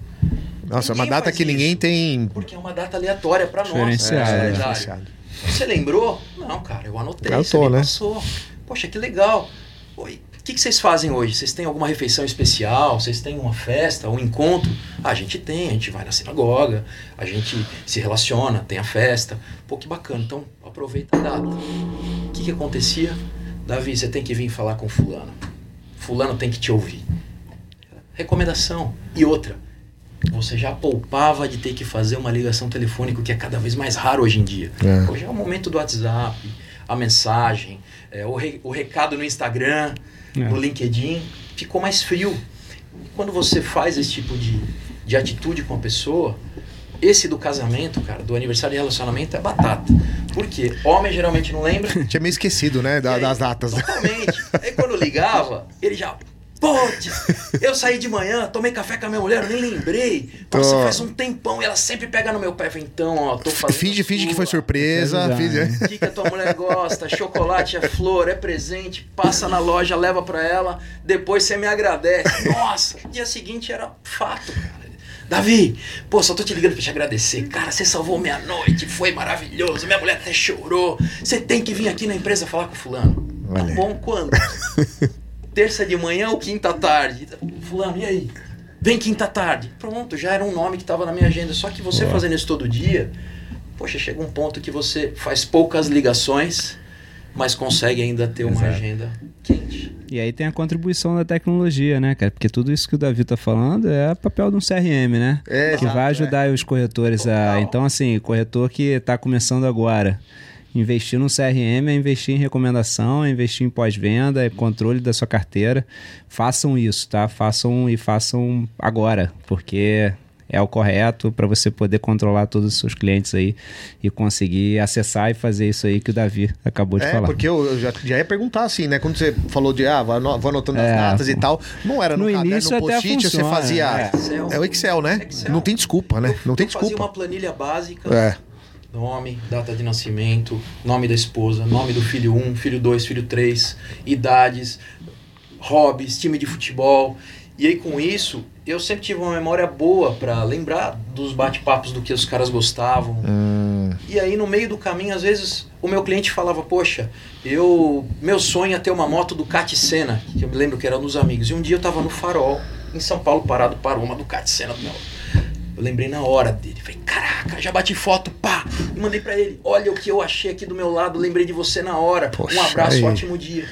Nossa, é uma Ninguém data que ninguém isso. tem. Porque é uma data aleatória para nós. É, calendário. diferenciado. Você lembrou? Não, cara, eu anotei. Anotou, você né? passou. Poxa, que legal. Oi, que, que vocês fazem hoje? Vocês têm alguma refeição especial? Vocês têm uma festa, um encontro? Ah, a gente tem, a gente vai na sinagoga, a gente se relaciona, tem a festa. Pô, que bacana. Então, aproveita a data. O que, que acontecia? Davi, você tem que vir falar com fulano. Fulano tem que te ouvir. Recomendação. E outra, você já poupava de ter que fazer uma ligação telefônica, que é cada vez mais raro hoje em dia. É. Hoje é o momento do WhatsApp, a mensagem, é, o, re- o recado no Instagram, É. no LinkedIn, ficou mais frio. E quando você faz esse tipo de, de atitude com a pessoa, esse do casamento, cara, do aniversário de relacionamento é batata. Por quê? Homem geralmente não lembra. Tinha meio esquecido, né? da- aí, das datas. Totalmente. Aí quando ligava, ele já. Putz, eu saí de manhã, tomei café com a minha mulher, eu nem lembrei. Nossa, Tô. faz um tempão e ela sempre pega no meu pé. Então, ó, tô fazendo. Finge, finge que foi surpresa. Avisar, finge- O que, que a tua mulher gosta? Chocolate, é flor, é presente. Passa na loja, leva pra ela. Depois você me agradece. Nossa, dia seguinte era fato, cara. Davi, pô, só tô te ligando pra te agradecer. Cara, você salvou minha noite, foi maravilhoso. Minha mulher até chorou. Você tem que vir aqui na empresa falar com o fulano. Olha. Tá bom quando? Terça de manhã ou quinta tarde? Fulano, e aí? Vem quinta tarde. Pronto, já era um nome que tava na minha agenda. Só que você fazendo isso todo dia, poxa, chega um ponto que você faz poucas ligações, mas consegue ainda ter uma Exato. agenda quente. E aí tem a contribuição da tecnologia, né, cara? Porque tudo isso que o Davi tá falando é papel de um CRM, né? É, que exato, vai ajudar os corretores a. Total. Então, assim, corretor que tá começando agora. Investir no CRM é investir em recomendação, é investir em pós-venda, é controle da sua carteira. Façam isso, tá? Façam e façam agora, porque é o correto para você poder controlar todos os seus clientes aí e conseguir acessar e fazer isso aí que o Davi acabou de É, falar. porque eu eu já, já ia perguntar assim, né? Quando você falou de, ah, vou ano- vou anotando as É, datas e tal, não era no, no caderno, início no post-it, você fazia... é. Excel. É o Excel, né? Excel. Não tem desculpa, né? Não tem eu fazia desculpa. uma planilha básica. É. Nome, data de nascimento, nome da esposa, nome do filho 1, filho 2, filho 3, idades, hobbies, time de futebol. E aí com isso, eu sempre tive uma memória boa pra lembrar dos bate-papos do que os caras gostavam. Hum, E aí no meio do caminho, às vezes, o meu cliente falava, poxa, eu meu sonho é ter uma moto Ducati Senna, que eu me lembro que era nos amigos. E um dia eu tava no farol, em São Paulo, parado, parou uma Ducati Senna do meu eu lembrei na hora dele. Falei, caraca, já bati foto, pá! E mandei pra ele. Olha o que eu achei aqui do meu lado, lembrei de você na hora. Poxa, um abraço, aí. ótimo dia.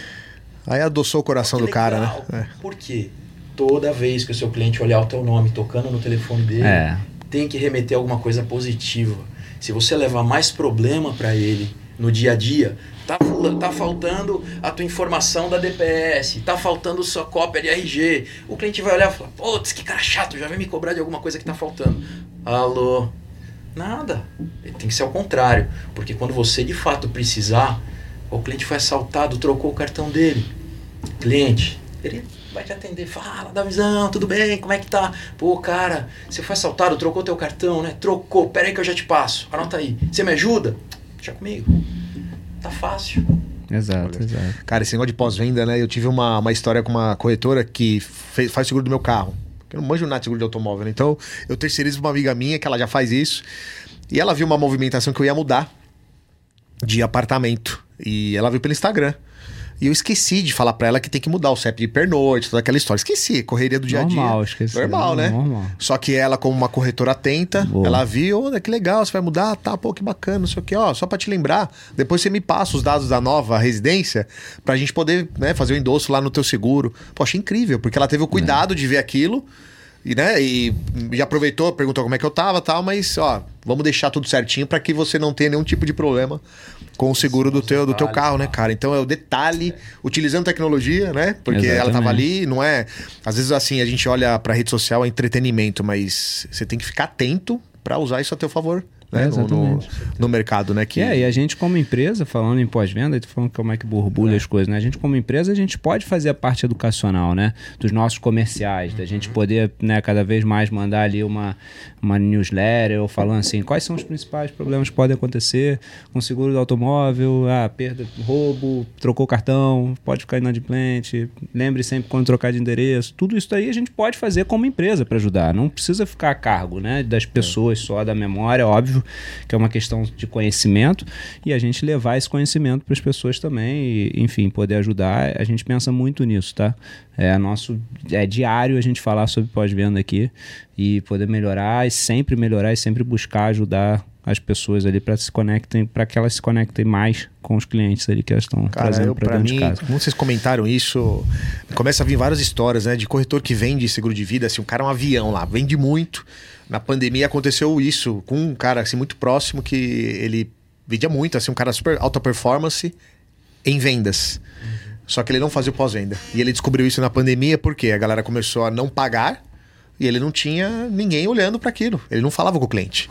aí adoçou o coração do cara, né? Por quê? Toda vez que o seu cliente olhar o teu nome tocando no telefone dele, É. tem que remeter alguma coisa positiva. Se você levar mais problema pra ele, no dia a dia. Tá, tá faltando a tua informação da DPS, tá faltando sua cópia de RG. O cliente vai olhar e falar: Putz, que cara chato, já vem me cobrar de alguma coisa que tá faltando. Alô? Nada. Tem que ser ao contrário. Porque quando você de fato precisar, o cliente foi assaltado, trocou o cartão dele. Cliente, ele vai te atender, fala, dá visão, tudo bem, como é que tá? Pô, cara, você foi assaltado, trocou teu cartão, né? Trocou, pera aí que eu já te passo. Anota aí. Você me ajuda? Deixa comigo. Tá fácil. Exato, exato. Cara, esse negócio de pós-venda, né? Eu tive uma, uma história com uma corretora que fez, faz seguro do meu carro. Eu não manjo nada de seguro de automóvel, né? Então eu terceirizo pra uma amiga minha que ela já faz isso. E ela viu uma movimentação que eu ia mudar de apartamento. E ela viu pelo Instagram. E eu esqueci de falar pra ela que tem que mudar o CEP de pernoite, toda aquela história. Esqueci, correria do dia a dia. Normal, esqueci. Normal, né? Normal. Só que ela, como uma corretora atenta, Boa. ela viu, olha que legal, você vai mudar, tá, pô, que bacana, não sei o que, ó, só pra te lembrar, depois você me passa os dados da nova residência pra gente poder, né, fazer o endosso lá no teu seguro. Pô, achei incrível, porque ela teve o cuidado de ver aquilo e, né, e já aproveitou, perguntou como é que eu tava tal, mas, ó, vamos deixar tudo certinho pra que você não tenha nenhum tipo de problema com o seguro do teu, do teu carro, né, cara? Então é o detalhe, utilizando tecnologia, né? Porque ela tava Exatamente. ali, não é. Às vezes, assim, a gente olha pra rede social é entretenimento, mas você tem que ficar atento pra usar isso a teu favor, né? É, no, no, no mercado, né? Que... É, e a gente como empresa, falando em pós-venda, tu falando como é que borbulha as coisas, né? A gente como empresa, a gente pode fazer a parte educacional, né? Dos nossos comerciais, da gente poder, né, cada vez mais mandar ali uma, uma newsletter ou falando assim, quais são os principais problemas que podem acontecer com o seguro do automóvel, ah, perda, roubo, trocou cartão, pode ficar inadimplente, lembre sempre quando trocar de endereço, tudo isso aí a gente pode fazer como empresa para ajudar, não precisa ficar a cargo, né, das pessoas só, da memória, óbvio que é uma questão de conhecimento e a gente levar esse conhecimento para as pessoas também e, enfim, poder ajudar. A gente pensa muito nisso, tá? É nosso é diário a gente falar sobre pós-venda aqui e poder melhorar e sempre melhorar e sempre buscar ajudar as pessoas ali para se conectem, para que elas se conectem mais com os clientes ali que elas estão trazendo para dentro mim, de casa. como vocês comentaram isso, começa a vir várias histórias, né? De corretor que vende seguro de vida, assim, um cara é um avião lá, vende muito. Na pandemia aconteceu isso com um cara, assim, muito próximo que ele vendia muito, assim, um cara super alta performance em vendas. Só que ele não fazia o pós-venda. E ele descobriu isso na pandemia porque a galera começou a não pagar e ele não tinha ninguém olhando para aquilo. Ele não falava com o cliente.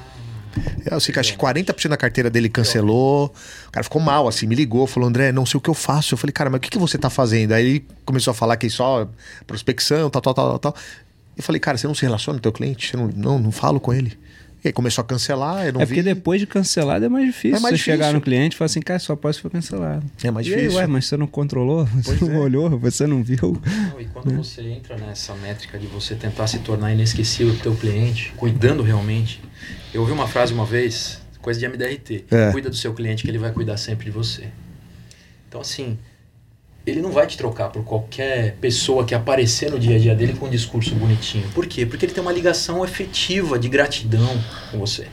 Eu sei que acho que 40% da carteira dele cancelou. O cara ficou mal, assim, me ligou, falou: André, não sei o que eu faço. Eu falei, cara, mas o que, que você tá fazendo? Aí ele começou a falar que só prospecção, tal, tal, tal, tal. Eu falei, cara, você não se relaciona com o teu cliente? Você não, não, não falo com ele. E aí começou a cancelar, eu não É vi. porque depois de cancelado é mais difícil É mais você chegar difícil. no cliente e falar assim, cara, sua posse foi cancelada. É mais E aí, difícil. ué, mas você não controlou, você Pois não é. olhou, você não viu. Não, e quando você entra nessa métrica de você tentar se tornar inesquecível pro teu cliente, cuidando realmente. Eu ouvi uma frase uma vez, coisa de MDRT. É. Cuida do seu cliente que ele vai cuidar sempre de você. Então assim, ele não vai te trocar por qualquer pessoa que aparecer no dia a dia dele com um discurso bonitinho. Por quê? Porque ele tem uma ligação efetiva de gratidão com você.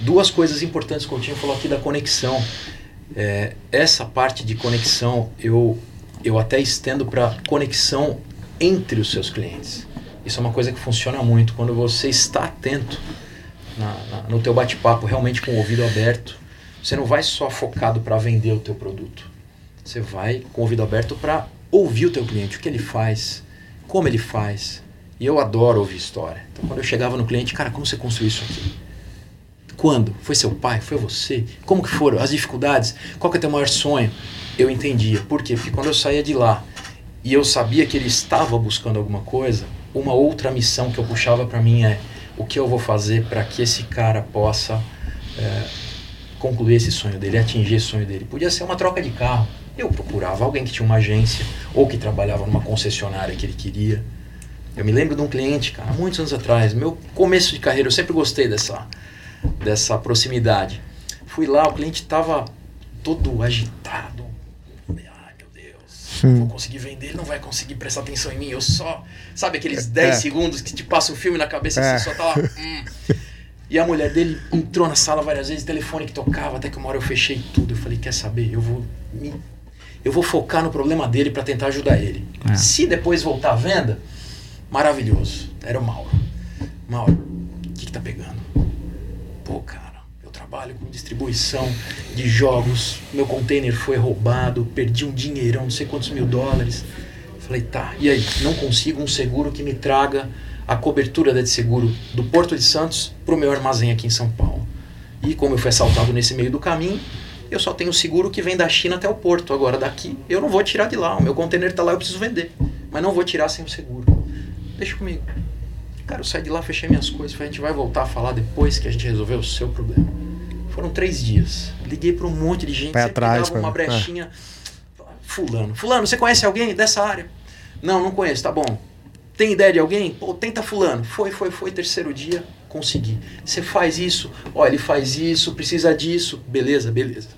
Duas coisas importantes que o Coutinho falou aqui da conexão. É, essa parte de conexão eu, eu até estendo para conexão entre os seus clientes. Isso é uma coisa que funciona muito quando você está atento na- na- no teu bate-papo, realmente com o ouvido aberto. Você não vai só focado para vender o teu produto. Você vai com o ouvido aberto para ouvir o teu cliente, o que ele faz, como ele faz. E eu adoro ouvir história. Então quando eu chegava no cliente, cara, como você construiu isso aqui? Quando? Foi seu pai? Foi você? Como que foram? As dificuldades? Qual que é o teu maior sonho? Eu entendia. Por quê? Porque quando eu saía de lá e eu sabia que ele estava buscando alguma coisa, uma outra missão que eu puxava para mim é o que eu vou fazer para que esse cara possa é, concluir esse sonho dele, atingir esse sonho dele. Podia ser uma troca de carro. Eu procurava alguém que tinha uma agência ou que trabalhava numa concessionária que ele queria. Eu me lembro de um cliente, cara, muitos anos atrás, meu começo de carreira, eu sempre gostei dessa, dessa proximidade. Fui lá, o cliente estava todo agitado. Falei, ai meu Deus, vou conseguir vender, ele não vai conseguir prestar atenção em mim. Eu só. Sabe aqueles 10 É. segundos que te passa um filme na cabeça e É. você só tá lá. hum. E a mulher dele entrou na sala várias vezes, telefone que tocava, até que uma hora eu fechei tudo. Eu falei, quer saber? Eu vou me- eu vou focar no problema dele para tentar ajudar ele. É. Se depois voltar à venda, maravilhoso. Era o Mauro. Mauro, o que, que tá pegando? Pô, cara, eu trabalho com distribuição de jogos, meu container foi roubado, perdi um dinheirão, não sei quantos mil dólares. Falei, tá, e aí? Não consigo um seguro que me traga a cobertura de seguro do Porto de Santos para o meu armazém aqui em São Paulo. E como eu fui assaltado nesse meio do caminho, eu só tenho seguro que vem da China até o Porto. Agora daqui eu não vou tirar de lá, o meu container está lá, eu preciso vender. Mas não vou tirar sem o seguro. Deixa comigo. Cara, eu saí de lá, fechei minhas coisas. Falei, a gente vai voltar a falar depois que a gente resolveu o seu problema. Foram três dias. Liguei para um monte de gente. Pé atrás, dava uma cara. brechinha. Fulano. Fulano, você conhece alguém dessa área? Não, não conheço. Tá bom. Tem ideia de alguém? Pô, tenta fulano. Foi, foi, foi. Terceiro dia, consegui. Você faz isso. Ó, ele faz isso, precisa disso. Beleza, beleza.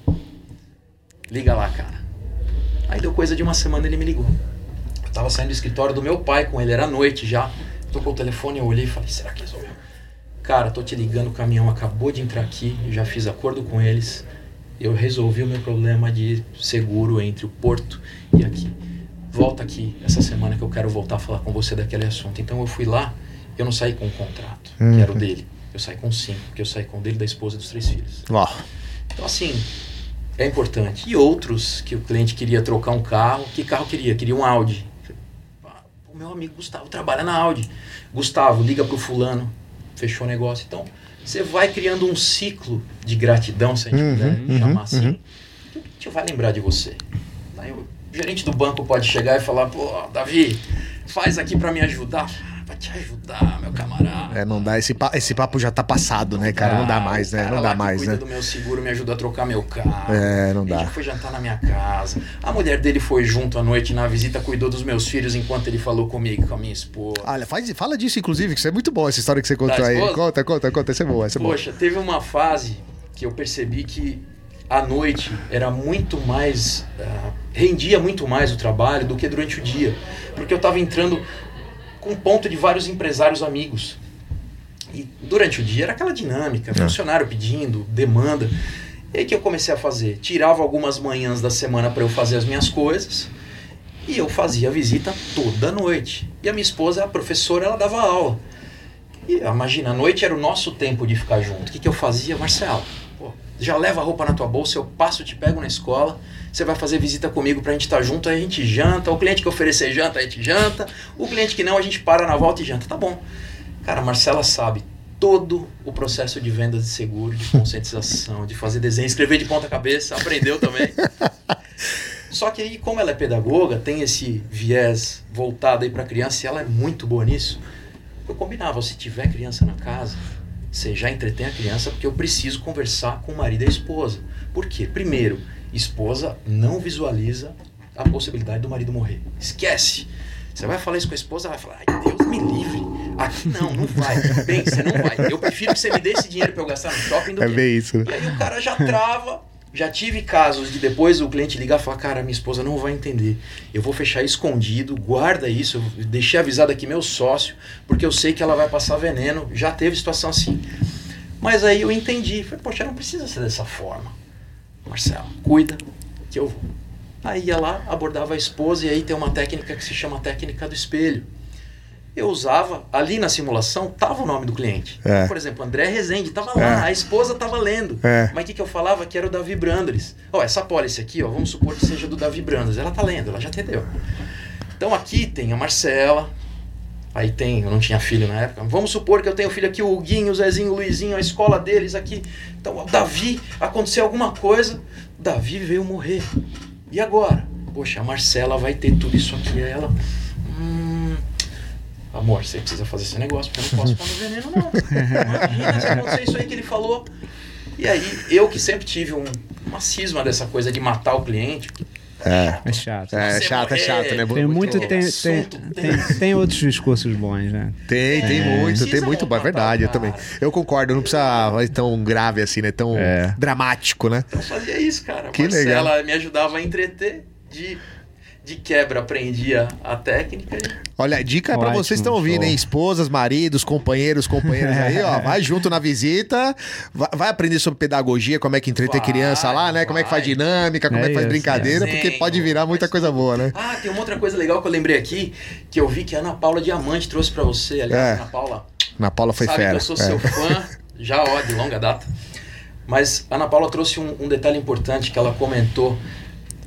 Liga lá, cara. Aí deu coisa de uma semana ele me ligou. Eu tava saindo do escritório do meu pai com ele, era noite já. Tocou o telefone, eu olhei e falei, será que resolveu? Cara, tô te ligando, o caminhão acabou de entrar aqui, já fiz acordo com eles. Eu resolvi o meu problema de seguro entre o porto e aqui. Volta aqui essa semana que eu quero voltar a falar com você daquele assunto. Então eu fui lá, eu não saí com um contrato, que era o dele. Eu saí com cinco, porque eu saí com o dele, da esposa e dos três filhos. Ó, Então, assim, é importante. E outros que o cliente queria trocar um carro. Que carro queria? Queria um Audi. O meu amigo Gustavo trabalha na Audi. Gustavo, liga pro fulano. Fechou o negócio. Então, você vai criando um ciclo de gratidão, se a gente Uhum, puder uhum, chamar assim. uhum. Que o cliente vai lembrar de você. Aí o gerente do banco pode chegar e falar, pô, Davi, faz aqui para me ajudar. Vai te ajudar, meu camarada. é, não dá. Esse, pa- esse papo já tá passado, né, cara? Não dá mais, né? Não dá mais, cuida né? do meu seguro me ajudou a trocar meu carro. É, não Ele dá. já foi jantar na minha casa. A mulher dele foi junto à noite na visita, cuidou dos meus filhos enquanto ele falou comigo, com a minha esposa. Olha, faz, fala disso, inclusive, que isso é muito bom, essa história que você contou aí. Conta, conta, conta. Essa é boa, essa é boa. Poxa, teve uma fase que eu percebi que à noite era muito mais. ah, rendia muito mais o trabalho do que durante o dia. Porque eu estava entrando com um ponto de vários empresários amigos. E durante o dia era aquela dinâmica, funcionário pedindo, demanda. E aí que eu comecei a fazer? Tirava algumas manhãs da semana para eu fazer as minhas coisas. E eu fazia visita toda noite. E a minha esposa, a professora, ela dava aula. E imagina, a noite era o nosso tempo de ficar junto. O que, que eu fazia, Marcelo? Pô, já leva a roupa na tua bolsa, eu passo, te pego na escola, você vai fazer visita comigo pra gente estar junto, aí a gente janta. O cliente que oferecer janta, a gente janta. O cliente que não, a gente para na volta e janta. Tá bom. Cara, a Marcela sabe todo o processo de venda de seguro, de conscientização, de fazer desenho, escrever de ponta cabeça, aprendeu também. Só que aí, como ela é pedagoga, tem esse viés voltado aí para criança e ela é muito boa nisso. Eu combinava, se tiver criança na casa, você já entretém a criança porque eu preciso conversar com o marido e a esposa. Por quê? Primeiro, esposa não visualiza a possibilidade do marido morrer. Esquece. Você vai falar isso com a esposa, ela vai falar, ai Deus me livre. Aqui não, não vai. Bem, você não vai. Eu prefiro que você me dê esse dinheiro para eu gastar no shopping do É que bem isso, né? e aí o cara já trava. Já tive casos de depois o cliente ligar e falar, cara, minha esposa não vai entender. Eu vou fechar escondido, guarda isso, eu deixei avisado aqui meu sócio, porque eu sei que ela vai passar veneno. Já teve situação assim. Mas aí eu entendi. Falei, poxa, não precisa ser dessa forma. Marcelo, cuida que eu vou. Aí ia lá, abordava a esposa e aí tem uma técnica que se chama técnica do espelho. Eu usava, ali na simulação, tava o nome do cliente. É. Por exemplo, André Rezende, tava lá, É. a esposa tava lendo. É. Mas o que, que eu falava? Que era o Davi Brandres. Ó, essa pólice aqui, ó, vamos supor que seja do Davi Brandres. Ela tá lendo, ela já entendeu. Então aqui tem a Marcela, aí tem, eu não tinha filho na época. Vamos supor que eu tenho filho aqui, o Guinho, o Zezinho, o Luizinho, a escola deles aqui. Então, o Davi, aconteceu alguma coisa, Davi veio morrer. E agora? Poxa, a Marcela vai ter tudo isso aqui. Aí ela. Hum, amor, você precisa fazer esse negócio, porque eu não posso pôr no veneno, não. Imagina se acontecer isso aí que ele falou. E aí, eu que sempre tive um, uma cisma dessa coisa de matar o cliente. É. É chato. É chato, é chato, né? Tem muito, tem, tem, tem, tem outros discursos bons, né? Tem, tem É, muito, tem muito. É verdade, eu também. Eu concordo, não precisa ser tão grave assim, né? Tão É. dramático, né? Eu fazia isso, cara. Que Marcela legal. me ajudava a entreter. De, de quebra, aprendia a técnica. Olha, dica pra Ótimo, vocês que estão ouvindo, hein? Esposas, maridos, companheiros, companheiras aí, ó. Vai junto na visita, vai, vai aprender sobre pedagogia, como é que entreter Vai, criança lá, né? Como é que faz vai. dinâmica, como é, É que faz isso, brincadeira, é. porque pode virar muita coisa boa, né? Ah, tem uma outra coisa legal que eu lembrei aqui, que eu vi que a Ana Paula Diamante trouxe pra você. Aliás, É. Ana Paula, Na Paula foi sabe fera. que eu sou é. seu fã, já ó, de longa data. Mas a Ana Paula trouxe um, um detalhe importante que ela comentou,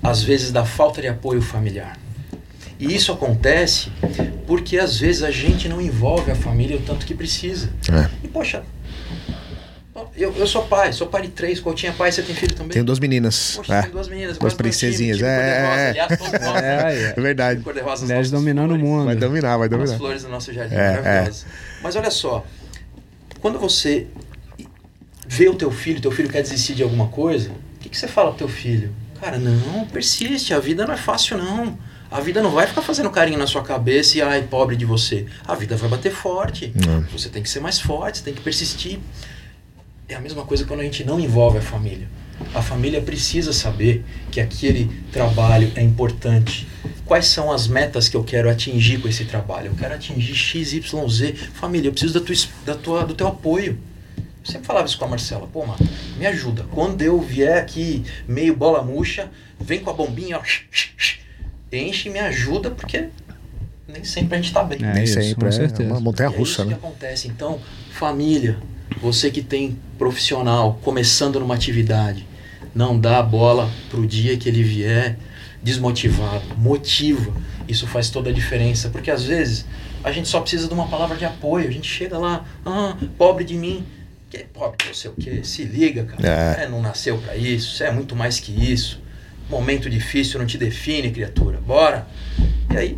às vezes, da falta de apoio familiar. E isso acontece porque às vezes a gente não envolve a família o tanto que precisa. É. E poxa, eu, eu sou pai, sou pai de três, Coutinho é pai, você tem filho também? Tenho duas meninas. Poxa, é. tem duas meninas, Duas time, princesinhas, time é, cor-de-rosa. é. Aliás, É, É verdade. cor-de-rosa, as dominando o flores, mundo. Vai dominar, vai As dominar. flores do nosso jardim, É, maravilhosas. Mas olha só, quando você vê o teu filho, teu filho quer desistir de alguma coisa, o que, que você fala pro teu filho? Cara, não, persiste, a vida não é fácil não. A vida não vai ficar fazendo carinho na sua cabeça e ai, pobre de você. A vida vai bater forte. Não. Você tem que ser mais forte, você tem que persistir. É a mesma coisa quando a gente não envolve a família. A família precisa saber que aquele trabalho é importante. Quais são as metas que eu quero atingir com esse trabalho? Eu quero atingir X, Y, Z. Família, eu preciso da tua, da tua, do teu apoio. Eu sempre falava isso com a Marcela. Pô, mano, me ajuda. Quando eu vier aqui meio bola murcha, vem com a bombinha, ó, enche e me ajuda, porque nem sempre a gente tá bem. É Nem isso, sempre, com é certeza. uma montanha E é russa, isso né? que acontece. Então, família, você que tem profissional começando numa atividade, não dá a bola pro dia que ele vier desmotivado, motiva. Isso faz toda a diferença, porque às vezes a gente só precisa de uma palavra de apoio. A gente chega lá, ah, pobre de mim. Que pobre de você o quê? Se liga, cara. É. É, não nasceu para isso, você é muito mais que isso. Momento difícil não te define, criatura. Bora. E aí,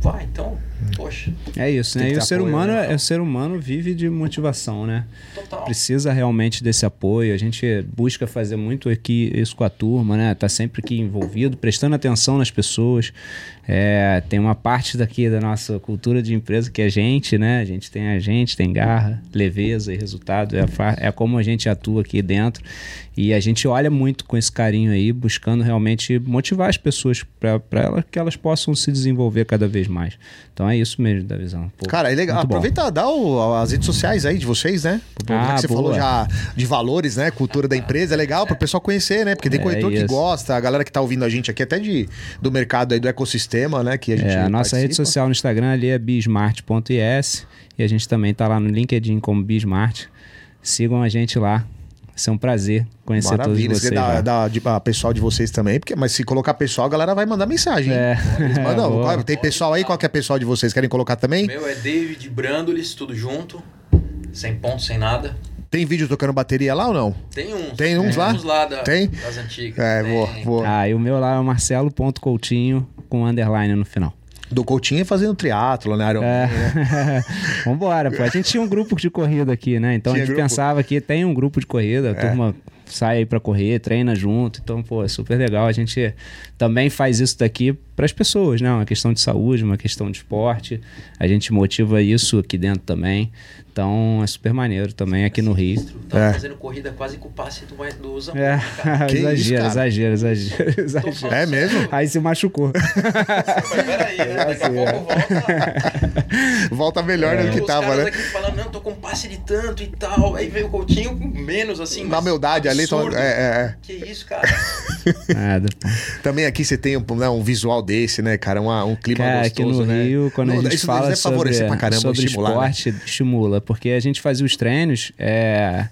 vai, então, poxa, É isso, né? E o ser apoio, humano, né? é, o ser humano vive de motivação, né? total. Precisa realmente desse apoio. A gente busca fazer muito aqui isso com a turma, né? Tá sempre aqui envolvido, prestando atenção nas pessoas. É, tem uma parte daqui da nossa cultura de empresa que é a gente, né? A gente tem a gente, tem garra, leveza e resultado. É, é como a gente atua aqui dentro. E a gente olha muito com esse carinho aí, buscando realmente motivar as pessoas para elas, que elas possam se desenvolver cada vez mais. Então é isso mesmo da visão. Pô, Cara, é legal. Aproveita dá o- as redes sociais aí de vocês, né? Já Ah, que você boa. falou já de valores, né? Cultura da empresa, é legal pro pessoal conhecer, né? Porque tem É corretor que gosta, a galera que tá ouvindo a gente aqui, até de, do mercado aí, do ecossistema, né? Que a gente É, a nossa rede participa. social no Instagram ali é bismart.is e a gente também tá lá no LinkedIn como Bismart. Sigam a gente lá. Vai ser um prazer conhecer Maravilha, todos você vocês. dá, lá. dá de, a pessoal de vocês também, porque, mas se colocar pessoal, a galera vai mandar mensagem. É. Eles mandam. Boa. Qual- tem pessoal aí, qual que é pessoal de vocês? Querem colocar também? Meu é David Brandolis, tudo junto. Sem ponto, sem nada. Tem vídeo tocando bateria lá ou não? Tem uns. Tem uns lá? Uns lá da- Tem? das antigas. É, Tem. boa, boa. Ah, e o meu lá é o marcelo.coutinho com underline no final. Do Coutinho fazendo triatlo, né? Iron É. Né? Vambora, pô. A gente tinha um grupo de corrida aqui, né? Então Tinha a gente grupo? É. pensava que tem um grupo de corrida, a turma sai aí pra correr, treina junto. Então, pô, é super legal. A gente também faz isso daqui pras pessoas, né? Uma questão de saúde, uma questão de esporte. A gente motiva isso aqui dentro também. Então é super maneiro também aqui no Rio. Tava É. fazendo corrida quase com o passe do, do Zambuja, É, cara. Que isso, exagero, cara? exagero, exagero, exagero. falando É mesmo? Aí se machucou. Mas peraí, né? daqui a assim, pouco volta. Volta melhor do E que tava, né? aqui falando, não, tô com passe de tanto e tal. Aí veio o Coutinho com menos, assim. Na humildade ali. É, é, é. Que isso, cara? Nada. Também aqui você tem um, né, um visual desse, né, cara? Uma- um clima Cara, aqui gostoso, no né? Rio, quando Não, a gente isso fala deve sobre, favorecer pra caramba, sobre estimular, né? esporte, estimula. Porque a gente fazia os treinos, é,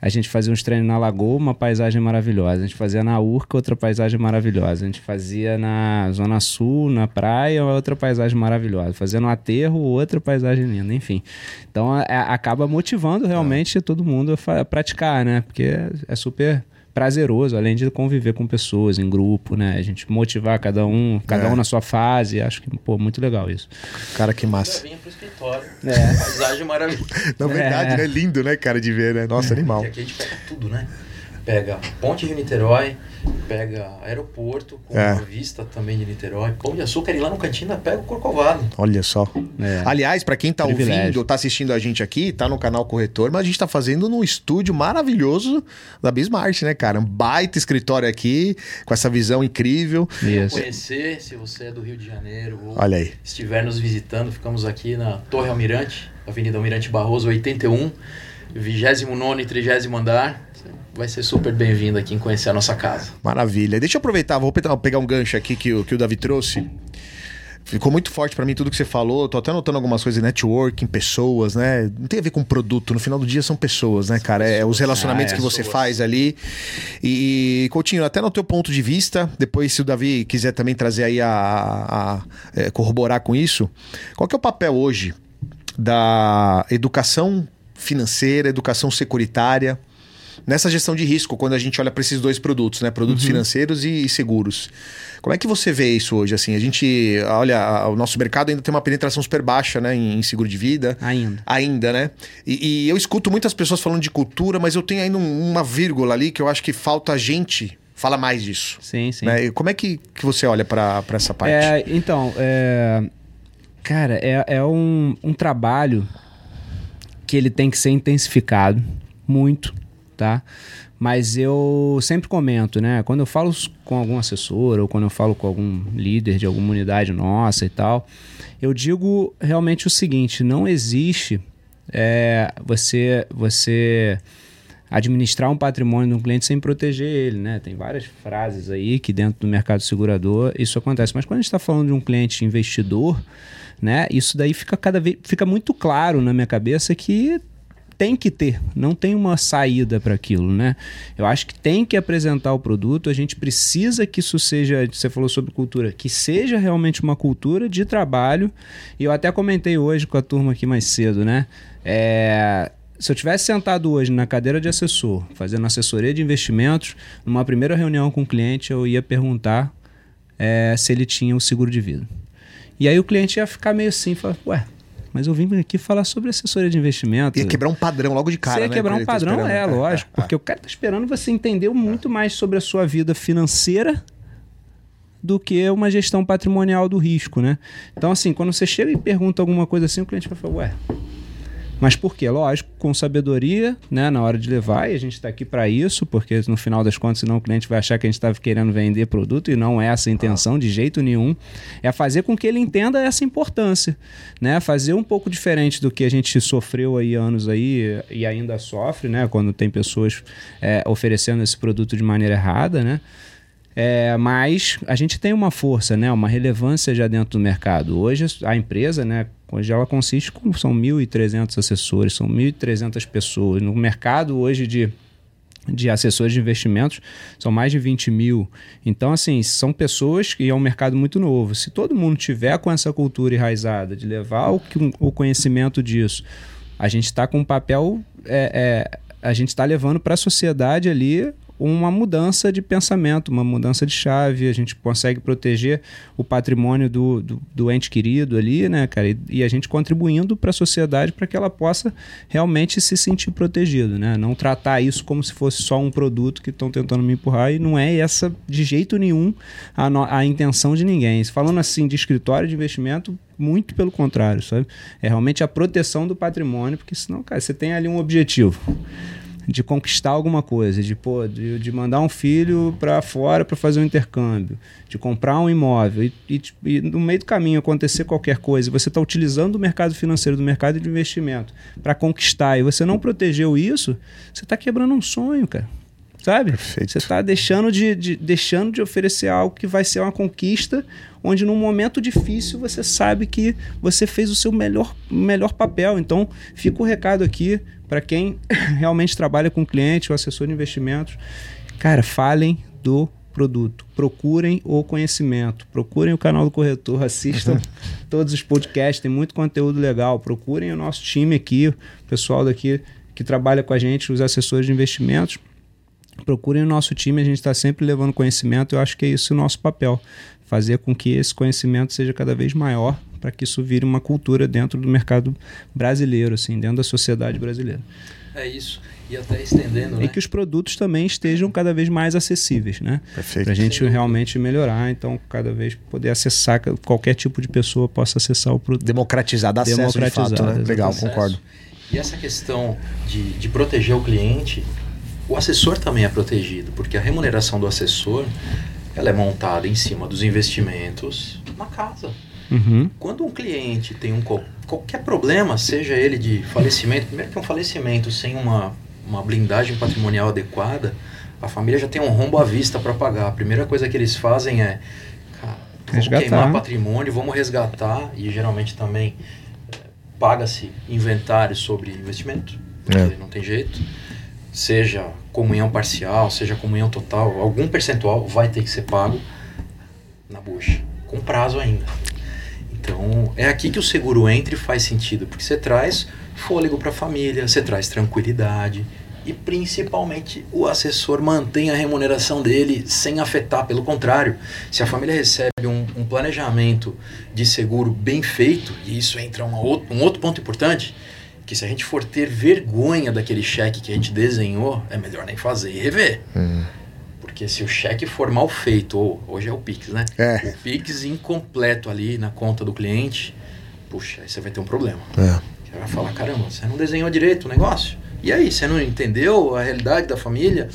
a gente fazia uns treinos na Lagoa, uma paisagem maravilhosa. A gente fazia na Urca, outra paisagem maravilhosa. A gente fazia na Zona Sul, na praia, outra paisagem maravilhosa. Fazia no aterro, outra paisagem linda. Enfim, então é, acaba motivando realmente todo mundo a, a praticar, né? Porque é, é super prazeroso, além de conviver com pessoas em grupo, né? A gente motivar cada um, cada É. um na sua fase. Acho que, pô, muito legal isso. Cara, que massa. vinha pro escritório. É. Paisagem maravilhosa. Na verdade, É. né? Lindo, né, cara, de ver, né? Nossa, animal. E aqui a gente pega tudo, né? Pega Ponte Rio Niterói, pega aeroporto, com É. uma vista também de Niterói, Pão de Açúcar e lá no cantinho ainda pega o Corcovado. Olha só. É. Aliás, pra quem tá Privilégio. ouvindo, tá assistindo a gente aqui, tá no canal Corretor, mas a gente tá fazendo num estúdio maravilhoso da Bismart, né, cara? Um baita escritório aqui, com essa visão incrível. Isso. Conhecer, se você é do Rio de Janeiro ou Olha aí. estiver nos visitando, ficamos aqui na Torre Almirante, Avenida Almirante Barroso 81, 29 e 30 andar. Vai ser super bem-vindo aqui em conhecer a nossa casa. Maravilha. Deixa eu aproveitar, vou pe- pegar um gancho aqui que o, que o Davi trouxe. ficou muito forte para mim tudo que você falou. Tô até anotando algumas coisas, networking, pessoas, né? Não tem a ver com produto. No final do dia são pessoas, né, cara? É os relacionamentos Ah, é. que você faz ali. E, Coutinho, até no teu ponto de vista, depois se o Davi quiser também trazer aí a, a- a, é, corroborar com isso, qual que é o papel hoje da educação financeira, educação securitária nessa gestão de risco, quando a gente olha para esses dois produtos, né? Produtos financeiros e, e seguros. Como é que você vê isso hoje? Assim, a gente olha, a- o nosso mercado ainda tem uma penetração super baixa, né, em, em seguro de vida. Ainda. Ainda, né? E, e eu escuto muitas pessoas falando de cultura, mas eu tenho ainda um- uma vírgula ali que eu acho que falta a gente falar mais disso. Sim, sim. Né? E Como é que, que você olha para essa parte? É, então, é, cara, é, é um, um trabalho que ele tem que ser intensificado muito, tá? Mas eu sempre comento, né? Quando eu falo com algum assessor ou quando eu falo com algum líder de alguma unidade nossa e tal, eu digo realmente o seguinte: não existe é, você você administrar um patrimônio de um cliente sem proteger ele, né? Tem várias frases aí que dentro do mercado segurador isso acontece. Mas quando a gente está falando de um cliente investidor, né? Isso daí fica cada vez fica muito claro na minha cabeça que tem que ter, não tem uma saída para aquilo, né? Eu acho que tem que apresentar o produto, a gente precisa que isso seja, você falou sobre cultura, que seja realmente uma cultura de trabalho. E eu até comentei hoje com a turma aqui mais cedo, né? É, se eu tivesse sentado hoje na cadeira de assessor, fazendo assessoria de investimentos, numa primeira reunião com o cliente, eu ia perguntar é, se ele tinha o seguro de vida. E aí o cliente ia ficar meio assim, falar, ué, mas eu vim aqui falar sobre assessoria de investimento. Ia quebrar um padrão logo de cara, Você ia né? quebrar um tá padrão, é, lógico. Porque o cara tá esperando você entender muito mais sobre a sua vida financeira do que uma gestão patrimonial do risco, né? Então, assim, quando você chega e pergunta alguma coisa assim, o cliente vai falar, ué, mas por quê? Lógico, com sabedoria, né, na hora de levar, e a gente está aqui para isso, porque no final das contas, senão o cliente vai achar que a gente estava querendo vender produto e não é essa a intenção de jeito nenhum. É fazer com que ele entenda essa importância, né? Fazer um pouco diferente do que a gente sofreu aí anos aí e ainda sofre, né? Quando tem pessoas é, oferecendo esse produto de maneira errada, né? É, mas a gente tem uma força, né, uma relevância já dentro do mercado. Hoje a empresa, né, hoje ela consiste com são 1.300 assessores, são 1.300 pessoas. No mercado hoje de de assessores de investimentos são mais de 20 mil. Então, assim, são pessoas que é um mercado muito novo. Se todo mundo tiver com essa cultura enraizada de levar o, o conhecimento disso, a gente está com um papel, é, é, a gente está levando para a sociedade ali uma mudança de pensamento, uma mudança de chave. A gente consegue proteger o patrimônio do, do, do ente querido ali, né, cara? E, e a gente contribuindo para a sociedade para que ela possa realmente se sentir protegido, né? Não tratar isso como se fosse só um produto que estão tentando me empurrar e não é essa de jeito nenhum a, no- a intenção de ninguém. Falando assim de escritório de investimento, muito pelo contrário, sabe? É realmente a proteção do patrimônio, porque senão, cara, você tem ali um objetivo de conquistar alguma coisa, de, pô, de, de mandar um filho para fora para fazer um intercâmbio, de comprar um imóvel e, e, e no meio do caminho acontecer qualquer coisa, e você está utilizando o mercado financeiro, do mercado de investimento para conquistar e você não protegeu isso, você está quebrando um sonho, cara. Sabe? Perfeito. Você está deixando de, de- deixando de oferecer algo que vai ser uma conquista, onde num momento difícil você sabe que você fez o seu melhor, melhor papel. Então, fica o recado aqui para quem realmente trabalha com cliente ou assessor de investimentos. Cara, falem do produto. Procurem o conhecimento. Procurem o canal do corretor. Assistam todos os podcasts. Tem muito conteúdo legal. Procurem o nosso time aqui, o pessoal daqui que trabalha com a gente, os assessores de investimentos procurem o nosso time, a gente está sempre levando conhecimento. Eu acho que é isso o nosso papel. Fazer com que esse conhecimento seja cada vez maior para que isso vire uma cultura dentro do mercado brasileiro, assim, dentro da sociedade brasileira. É isso. E até estendendo, né? E que os produtos também estejam cada vez mais acessíveis, né? Perfeito. Para a gente realmente melhorar, então cada vez poder acessar, qualquer tipo de pessoa possa acessar o produto. Democratizar, dar acesso de fato, né? Democratizado, Legal, Acesso. concordo. E essa questão de, de proteger o cliente, o assessor também é protegido, porque a remuneração do assessor ela é montada em cima dos investimentos na casa. Uhum. Quando um cliente tem um qual- qualquer problema, seja ele de falecimento, primeiro que um falecimento sem uma, uma blindagem patrimonial adequada, a família já tem um rombo à vista para pagar. A primeira coisa que eles fazem é, cara, Vamos Resgatar. queimar patrimônio, vamos resgatar e geralmente também eh, paga-se inventário sobre investimento, É. não tem jeito. Seja comunhão parcial, seja comunhão total, algum percentual vai ter que ser pago na bucha, com prazo ainda. Então é aqui que o seguro entra e faz sentido, porque você traz fôlego para a família, você traz tranquilidade e principalmente o assessor mantém a remuneração dele sem afetar. Pelo contrário, se a família recebe um, um planejamento de seguro bem feito, e isso entra uma outro, um outro ponto importante, que se a gente for ter vergonha daquele cheque que a gente desenhou, é melhor nem fazer e rever. Porque se o cheque for mal feito, ou hoje é o Pix, né? É. O Pix incompleto ali na conta do cliente, puxa, aí você vai ter um problema. É. Você vai falar, caramba, você não desenhou direito o negócio? E aí, você não entendeu a realidade da família?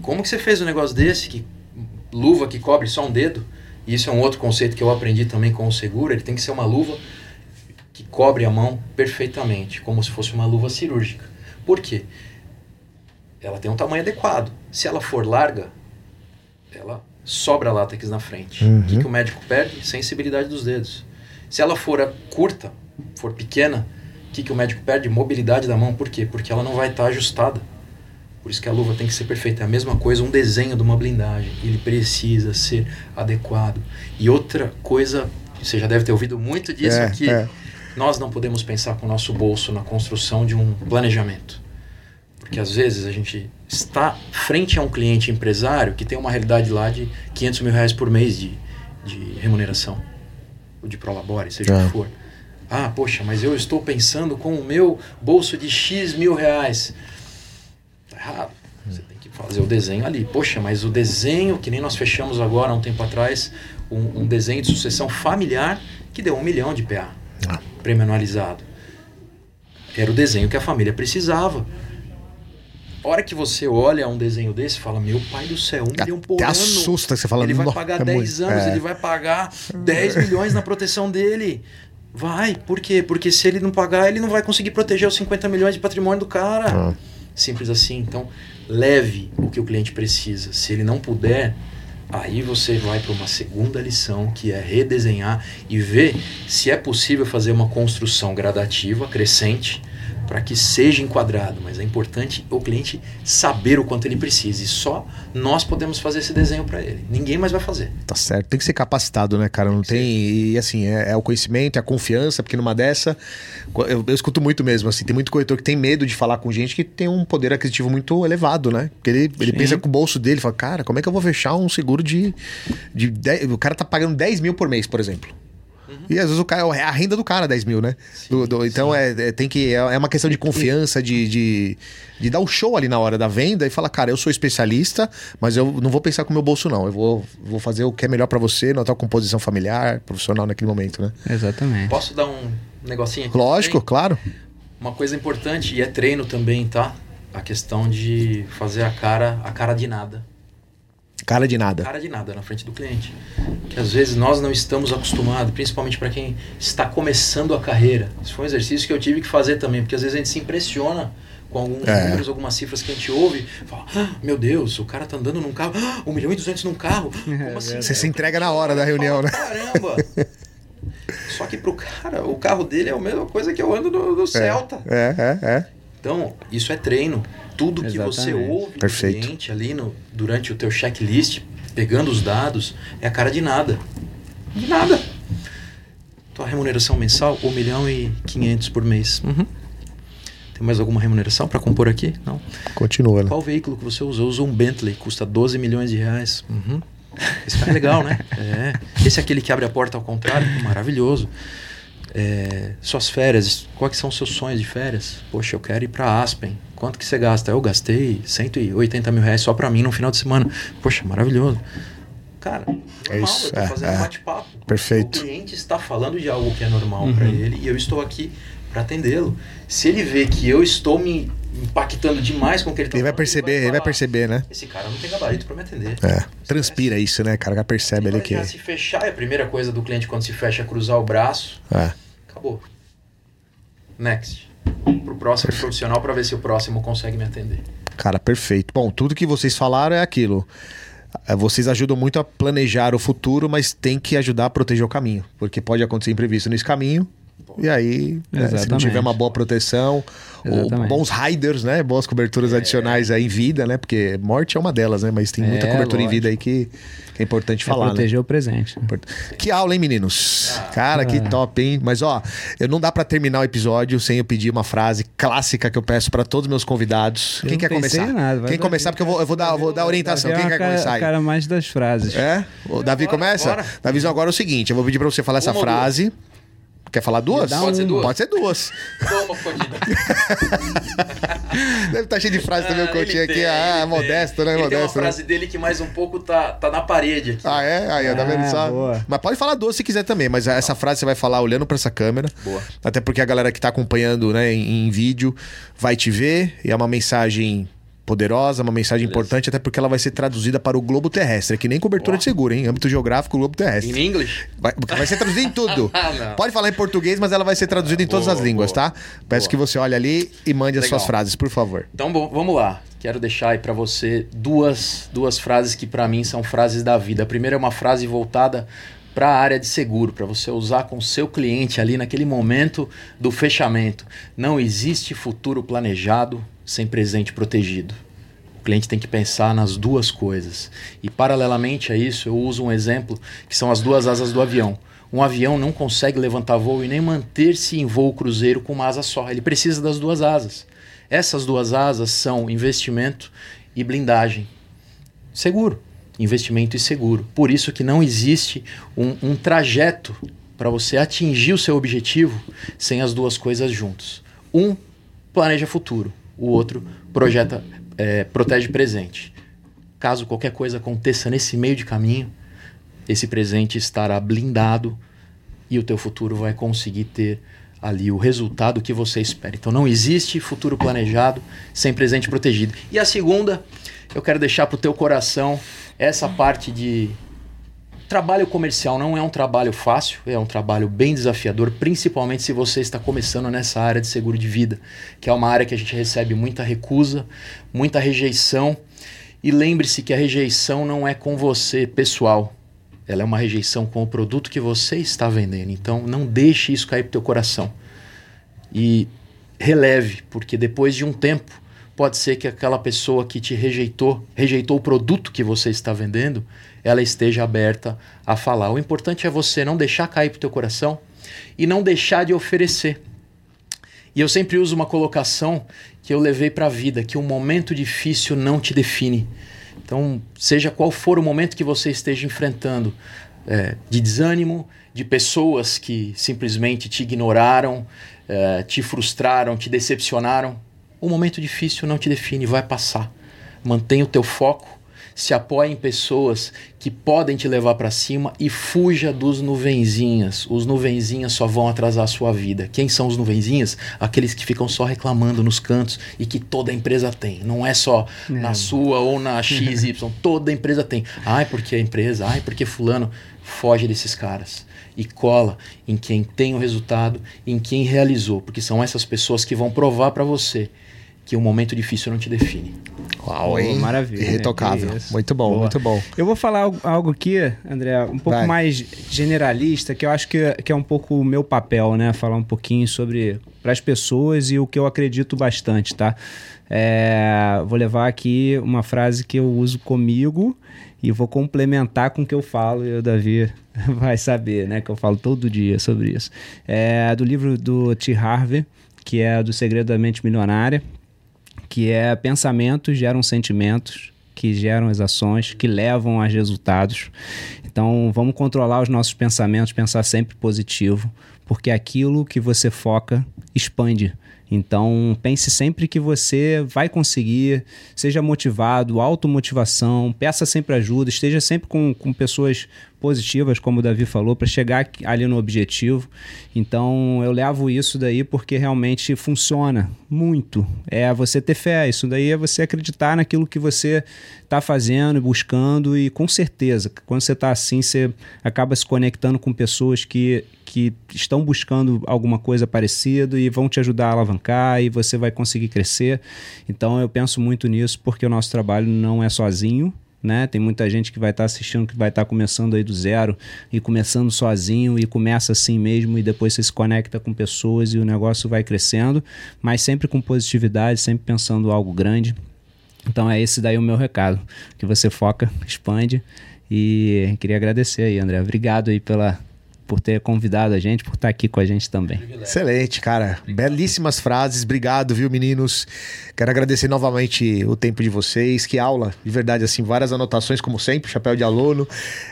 Como que você fez um negócio desse? Que luva que cobre só um dedo? E isso é um outro conceito que eu aprendi também com o seguro. Ele tem que ser uma luva que cobre a mão perfeitamente, como se fosse uma luva cirúrgica. Por quê? Ela tem um tamanho adequado. Se ela for larga, ela sobra látex na frente. Uhum. O que, que o médico perde? Sensibilidade dos dedos. Se ela for curta, for pequena, o que, que o médico perde? Mobilidade da mão. Por quê? Porque ela não vai estar ajustada. Por isso que a luva tem que ser perfeita. É a mesma coisa um desenho de uma blindagem. Ele precisa ser adequado. E outra coisa, você já deve ter ouvido muito disso É, aqui. é. Nós não podemos pensar com o nosso bolso na construção de um planejamento. Porque às vezes a gente está frente a um cliente empresário que tem uma realidade lá de 500 mil reais por mês de, de remuneração. Ou de prolabore, seja o É. que for. Ah, poxa, mas eu estou pensando com o meu bolso de X mil reais. Tá errado. Você tem que fazer o desenho ali. Poxa, mas o desenho, que nem nós fechamos agora há um tempo atrás, um, um desenho de sucessão familiar que deu um milhão de PA, Ah. prêmio anualizado. Era o desenho que a família precisava. A hora que você olha um desenho desse, fala: Meu pai do céu, um milhão por Até ano. assusta você fala, Ele vai "Nó, pagar é 10 muito." anos, É. ele vai pagar 10 milhões na proteção dele. Vai, por quê? Porque se ele não pagar, ele não vai conseguir proteger os 50 milhões de patrimônio do cara. Ah. Simples assim. Então, leve o que o cliente precisa. Se ele não puder, aí você vai para uma segunda lição, que é redesenhar e ver se é possível fazer uma construção gradativa, crescente, para que seja enquadrado. Mas é importante o cliente saber o quanto ele precisa. E só nós podemos fazer esse desenho para ele. Ninguém mais vai fazer. Tá certo. Tem que ser capacitado, né, cara? Não tem. E assim, é, é o conhecimento, é a confiança, porque numa dessa. Eu, eu escuto muito mesmo, assim. Tem muito corretor que tem medo de falar com gente que tem um poder aquisitivo muito elevado, né? Porque ele, ele Sim. pensa com o bolso dele, fala, cara, como é que eu vou fechar um seguro de. de 10 o cara tá pagando 10 mil por mês, por exemplo. E às vezes o cara, é a renda do cara 10 mil, né? Do- do- então é, é- tem que, é é uma questão de confiança, de, de, de dar o show ali na hora da venda e falar, cara, eu sou especialista, mas eu não vou pensar com o meu bolso, não. Eu vou, vou fazer o que é melhor pra você, na tua composição familiar, profissional naquele momento, né? Exatamente. Posso dar um negocinho aqui? Lógico, claro. Uma coisa importante, e é treino também, tá? A questão de fazer a cara, a cara de nada. Cara de nada. Cara de nada na frente do cliente. Que às vezes nós não estamos acostumados, principalmente para quem está começando a carreira. Isso foi um exercício que eu tive que fazer também, porque às vezes a gente se impressiona com alguns É. números, algumas cifras que a gente ouve. Fala, "Ah, meu Deus, o cara tá andando num carro, ah, 1 milhão e 200 num carro. Como assim? Você se entrega na hora da reunião, né? Caramba! Só que pro cara, o carro dele é a mesma coisa que eu ando no, no Celta. É, é, é. Então, isso é treino. Tudo que você Exatamente. ouve Perfeito. do cliente ali no, durante o teu checklist, pegando os dados, é a cara de nada. De nada. Tua remuneração mensal, 1 milhão e 500 por mês. Uhum. Tem mais alguma remuneração para compor aqui? Não. Continua, né? Qual veículo que você usa? Eu uso um Bentley, custa 12 milhões de reais. Uhum. Esse cara é legal, né? É. Esse é aquele que abre a porta ao contrário, maravilhoso. É, suas férias, quais que são os seus sonhos de férias? Poxa, eu quero ir para Aspen. Quanto que você gasta? Eu gastei 180 mil reais só para mim no final de semana. Poxa, maravilhoso. Cara, normal, É isso, eu tô é, fazendo é. um bate-papo. Perfeito. O cliente está falando de algo que é normal para Uhum. ele e eu estou aqui para atendê-lo. Se ele vê que eu estou me impactando demais com o que ele está Ele vai falando, perceber, ele vai falar, perceber, né? Esse cara não tem gabarito para me atender. É. Transpira isso, né, cara? Já percebe ali Ele que. vai se fechar, é a primeira coisa do cliente quando se fecha é cruzar o braço. É. Acabou. Next. Pro próximo profissional para ver se o próximo consegue me atender. Cara, perfeito. Bom, tudo que vocês falaram é aquilo. eh, vocês ajudam muito a planejar o futuro, mas tem que ajudar a proteger o caminho, porque pode acontecer imprevisto nesse caminho. E aí, né, se não tiver uma boa proteção, bons riders, né? Boas coberturas adicionais aí em vida, né? Porque morte é uma delas, né? Mas tem muita É, cobertura em lógico. vida aí que, que é importante É falar, né? proteger o presente. né? Que aula, hein, meninos? Cara, que top, hein? Mas, ó, eu não dá pra terminar o episódio sem eu pedir uma frase clássica que eu peço pra todos os meus convidados. Eu Quem não quer começar? em nada, vai Quem começar, porque eu vou, eu vou dar, eu vou dar orientação. Davi Quem é quer cara, começar aí? cara mais das frases. É? O Davi Bora, começa? bora. Davizão, agora é o seguinte: eu vou pedir pra você falar essa Uma ou frase. Quer falar duas? Pode ser duas? Pode ser duas. Toma, fodida. Deve estar cheio de frase também o Ah, Coutinho ele aqui. tem, Ah, ele modesto, tem. né? Ele tem uma Modesto. né? frase dele que mais um pouco tá, tá na parede aqui. Ah, é? Aí, tá vendo Ah, só? boa. Mas pode falar duas se quiser também, mas essa frase você vai falar olhando pra essa câmera. Boa. Até porque a galera que tá acompanhando né, em, em vídeo vai te ver e é uma mensagem poderosa, uma mensagem importante, até porque ela vai ser traduzida para o globo terrestre, que nem cobertura de seguro, hein? Âmbito geográfico, globo terrestre. In English? Vai, vai ser traduzida em tudo. Ah. Pode falar em português, mas ela vai ser traduzida em todas Boa, as línguas, boa. tá? Peço Boa. que você olhe ali e mande as Legal. suas frases, por favor. Então bom, vamos lá. Quero deixar aí pra você duas, duas frases que pra mim são frases da vida. A primeira é uma frase voltada para a área de seguro, para você usar com o seu cliente ali naquele momento do fechamento. Não existe futuro planejado sem presente protegido. O cliente tem que pensar nas duas coisas. E paralelamente a isso, eu uso um exemplo que são as duas asas do avião. Um avião não consegue levantar voo e nem manter-se em voo cruzeiro com uma asa só. Ele precisa das duas asas. Essas duas asas são investimento e blindagem. Seguro. Investimento e seguro. Por isso que não existe um, um trajeto para você atingir o seu objetivo sem as duas coisas juntos. Um planeja futuro, o outro projeta, é, protege presente. Caso qualquer coisa aconteça nesse meio de caminho, esse presente estará blindado e o teu futuro vai conseguir ter ali o resultado que você espera. Então não existe futuro planejado sem presente protegido. E a segunda, eu quero deixar para o teu coração essa parte de trabalho comercial não é um trabalho fácil, é um trabalho bem desafiador, principalmente se você está começando nessa área de seguro de vida, que é uma área que a gente recebe muita recusa, muita rejeição. E lembre-se que a rejeição não é com você pessoal, ela é uma rejeição com o produto que você está vendendo. Então não deixe isso cair pro teu coração. E releve, porque depois de um tempo pode ser que aquela pessoa que te rejeitou, rejeitou o produto que você está vendendo, ela esteja aberta a falar. O importante é você não deixar cair pro teu coração e não deixar de oferecer. E eu sempre uso uma colocação que eu levei para a vida, que um momento difícil não te define. Então, seja qual for o momento que você esteja enfrentando, é, de desânimo, de pessoas que simplesmente te ignoraram, é, te frustraram, te decepcionaram, o momento difícil não te define, vai passar. Mantenha o teu foco, se apoie em pessoas que podem te levar para cima e fuja dos nuvenzinhas. Os nuvenzinhas só vão atrasar a sua vida. Quem são os nuvenzinhas? Aqueles que ficam só reclamando nos cantos e que toda empresa tem. Não é só na sua ou na XY, toda empresa tem. Ai, porque a empresa, ai, porque fulano foge desses caras e cola em quem tem o resultado, em quem realizou, porque são essas pessoas que vão provar para você que um momento difícil não te define. Uau, hein? maravilha, Irretocável. que isso. Muito bom, Boa. muito bom. Eu vou falar algo, algo aqui, André, um pouco Vai. mais generalista, que eu acho que, que é um pouco o meu papel, né? Falar um pouquinho sobre para as pessoas e o que eu acredito bastante, tá? É, vou levar aqui uma frase que eu uso comigo e vou complementar com o que eu falo e o Davi vai saber, né? Que eu falo todo dia sobre isso. É do livro do T. Harvey, que é do Segredo da Mente Milionária que é pensamentos geram sentimentos, que geram as ações, que levam a resultados. Então, vamos controlar os nossos pensamentos, pensar sempre positivo, porque aquilo que você foca expande. Então, pense sempre que você vai conseguir, seja motivado, automotivação, peça sempre ajuda, esteja sempre com, com pessoas positivas, como o Davi falou, para chegar ali no objetivo. Então, eu levo isso daí porque realmente funciona muito. É você ter fé, isso daí é você acreditar naquilo que você está fazendo, buscando, e com certeza, quando você está assim, você acaba se conectando com pessoas que, que estão buscando alguma coisa parecida e vão te ajudar a alavancar e você vai conseguir crescer. Então eu penso muito nisso porque o nosso trabalho não é sozinho, né? Tem muita gente que vai estar tá assistindo que vai estar tá começando aí do zero e começando sozinho e começa assim mesmo e depois você se conecta com pessoas e o negócio vai crescendo, mas sempre com positividade, sempre pensando algo grande. Então é esse daí o meu recado, que você foca, expande e queria agradecer aí, André. Obrigado aí pela por ter convidado a gente, por estar aqui com a gente também. Excelente, cara. Obrigado. Belíssimas frases. Obrigado, viu, meninos? Quero agradecer novamente o tempo de vocês. Que aula, de verdade, assim, várias anotações, como sempre, chapéu de aluno.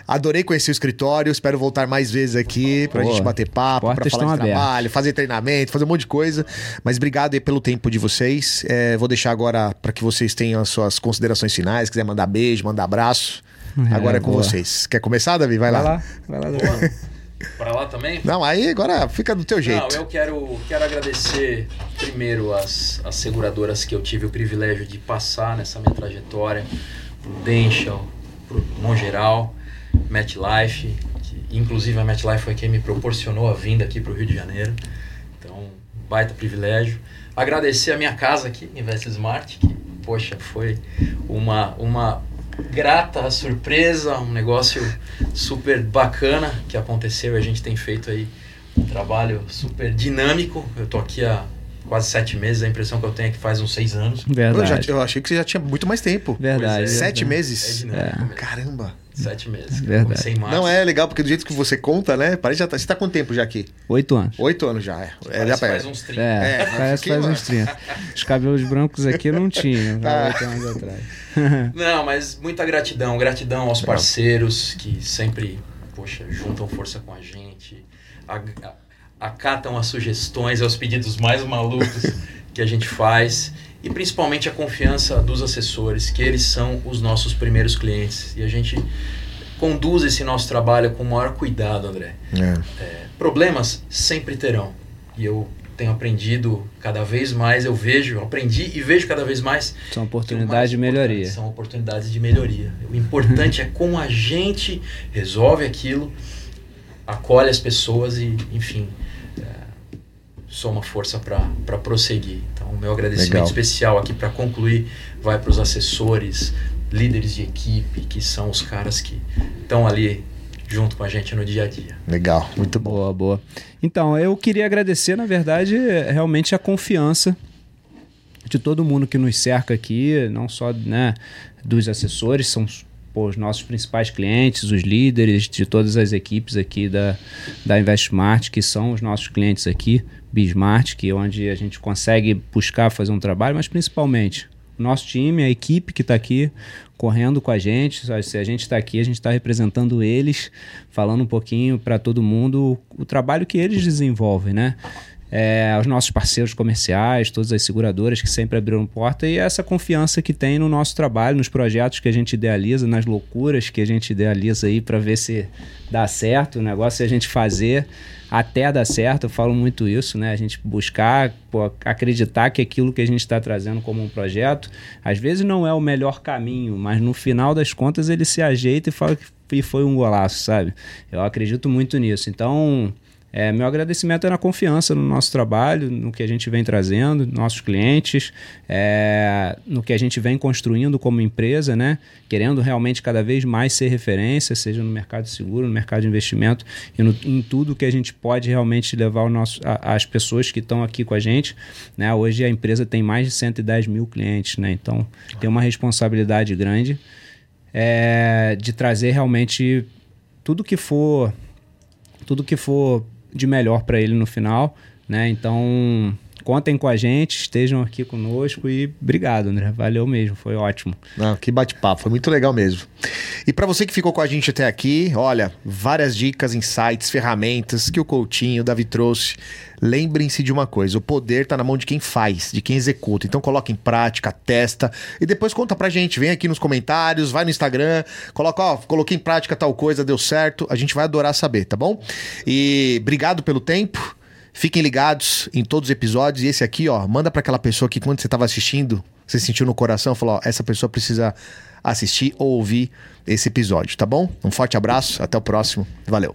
Adorei conhecer o escritório. Espero voltar mais vezes aqui pra Pô, gente bater papo, pra falar de abertas. trabalho, fazer treinamento, fazer um monte de coisa. Mas obrigado aí pelo tempo de vocês. É, vou deixar agora para que vocês tenham as suas considerações finais. Quiser mandar beijo, mandar abraço. É, agora é com boa. vocês. Quer começar, Davi? Vai, vai lá. lá. Vai lá, Davi. Para lá também? Não, aí agora fica do teu jeito. Não, eu quero, quero agradecer primeiro as, as seguradoras que eu tive o privilégio de passar nessa minha trajetória, pro Mongeral, MetLife, que inclusive a MetLife foi quem me proporcionou a vinda aqui para o Rio de Janeiro. Então, baita privilégio. Agradecer a minha casa aqui, Invest Smart, que, poxa, foi uma, uma grata surpresa, um negócio super bacana que aconteceu. A gente tem feito aí um trabalho super dinâmico. Eu tô aqui há quase sete meses, a impressão que eu tenho é que faz uns seis anos. Verdade. Eu, já, eu achei que você já tinha muito mais tempo. Verdade. É, sete é. meses? É dinâmico. É. Caramba. Sete meses. Verdade. Não, é legal, porque do jeito que você conta, né? Parece já tá, você tá quanto tempo já aqui? Oito anos. Oito anos já, é. é já faz uns 30. É, é parece faz uns 30. Os cabelos brancos aqui não tinham, ah. oito anos atrás. não, mas muita gratidão. Gratidão aos parceiros que sempre, poxa, juntam força com a gente, acatam as sugestões, aos pedidos mais malucos que a gente faz e principalmente a confiança dos assessores, que eles são os nossos primeiros clientes. E a gente conduz esse nosso trabalho com o maior cuidado, André. É. É, problemas sempre terão. E eu tenho aprendido cada vez mais, eu vejo, aprendi e vejo cada vez mais. São oportunidades de melhoria. São oportunidades de melhoria. O importante é como a gente resolve aquilo, acolhe as pessoas e, enfim, soma força para prosseguir. Então, o meu agradecimento Legal. especial aqui para concluir vai para os assessores, líderes de equipe, que são os caras que estão ali junto com a gente no dia a dia. Legal, muito bom. Boa, boa. Então, eu queria agradecer, na verdade, realmente a confiança de todo mundo que nos cerca aqui, não só né, dos assessores, são pô, os nossos principais clientes, os líderes de todas as equipes aqui da, da InvestSmart, que são os nossos clientes aqui, Bismart, que é onde a gente consegue buscar fazer um trabalho, mas principalmente nosso time, a equipe que está aqui correndo com a gente. Se a gente está aqui, a gente está representando eles, falando um pouquinho para todo mundo o, o trabalho que eles desenvolvem, né? É, aos nossos parceiros comerciais, todas as seguradoras que sempre abriram porta e essa confiança que tem no nosso trabalho, nos projetos que a gente idealiza, nas loucuras que a gente idealiza aí para ver se dá certo. O negócio é a gente fazer até dar certo. Eu falo muito isso, né? A gente buscar, pô, acreditar que aquilo que a gente está trazendo como um projeto, às vezes não é o melhor caminho, mas no final das contas ele se ajeita e fala que foi um golaço, sabe? Eu acredito muito nisso. Então é, meu agradecimento é na confiança no nosso trabalho, no que a gente vem trazendo, nossos clientes, é, no que a gente vem construindo como empresa, né? Querendo realmente cada vez mais ser referência, seja no mercado seguro, no mercado de investimento e no, em tudo que a gente pode realmente levar o nosso, a, as pessoas que estão aqui com a gente. Né? Hoje a empresa tem mais de 110 mil clientes, né? Então tem uma responsabilidade grande é, de trazer realmente tudo que for tudo que for de melhor para ele no final, né? Então, contem com a gente, estejam aqui conosco e obrigado, André. Valeu mesmo, foi ótimo. Que bate-papo, foi muito legal mesmo. E para você que ficou com a gente até aqui, olha, várias dicas, insights, ferramentas que o Coutinho, o Davi trouxe. Lembrem-se de uma coisa: o poder está na mão de quem faz, de quem executa. Então coloca em prática, testa e depois conta pra gente. Vem aqui nos comentários, vai no Instagram, coloca, ó, coloquei em prática tal coisa, deu certo. A gente vai adorar saber, tá bom? E obrigado pelo tempo. Fiquem ligados em todos os episódios. E esse aqui, ó, manda para aquela pessoa que quando você estava assistindo, você sentiu no coração, falou: ó, essa pessoa precisa assistir ou ouvir esse episódio, tá bom? Um forte abraço, até o próximo. Valeu.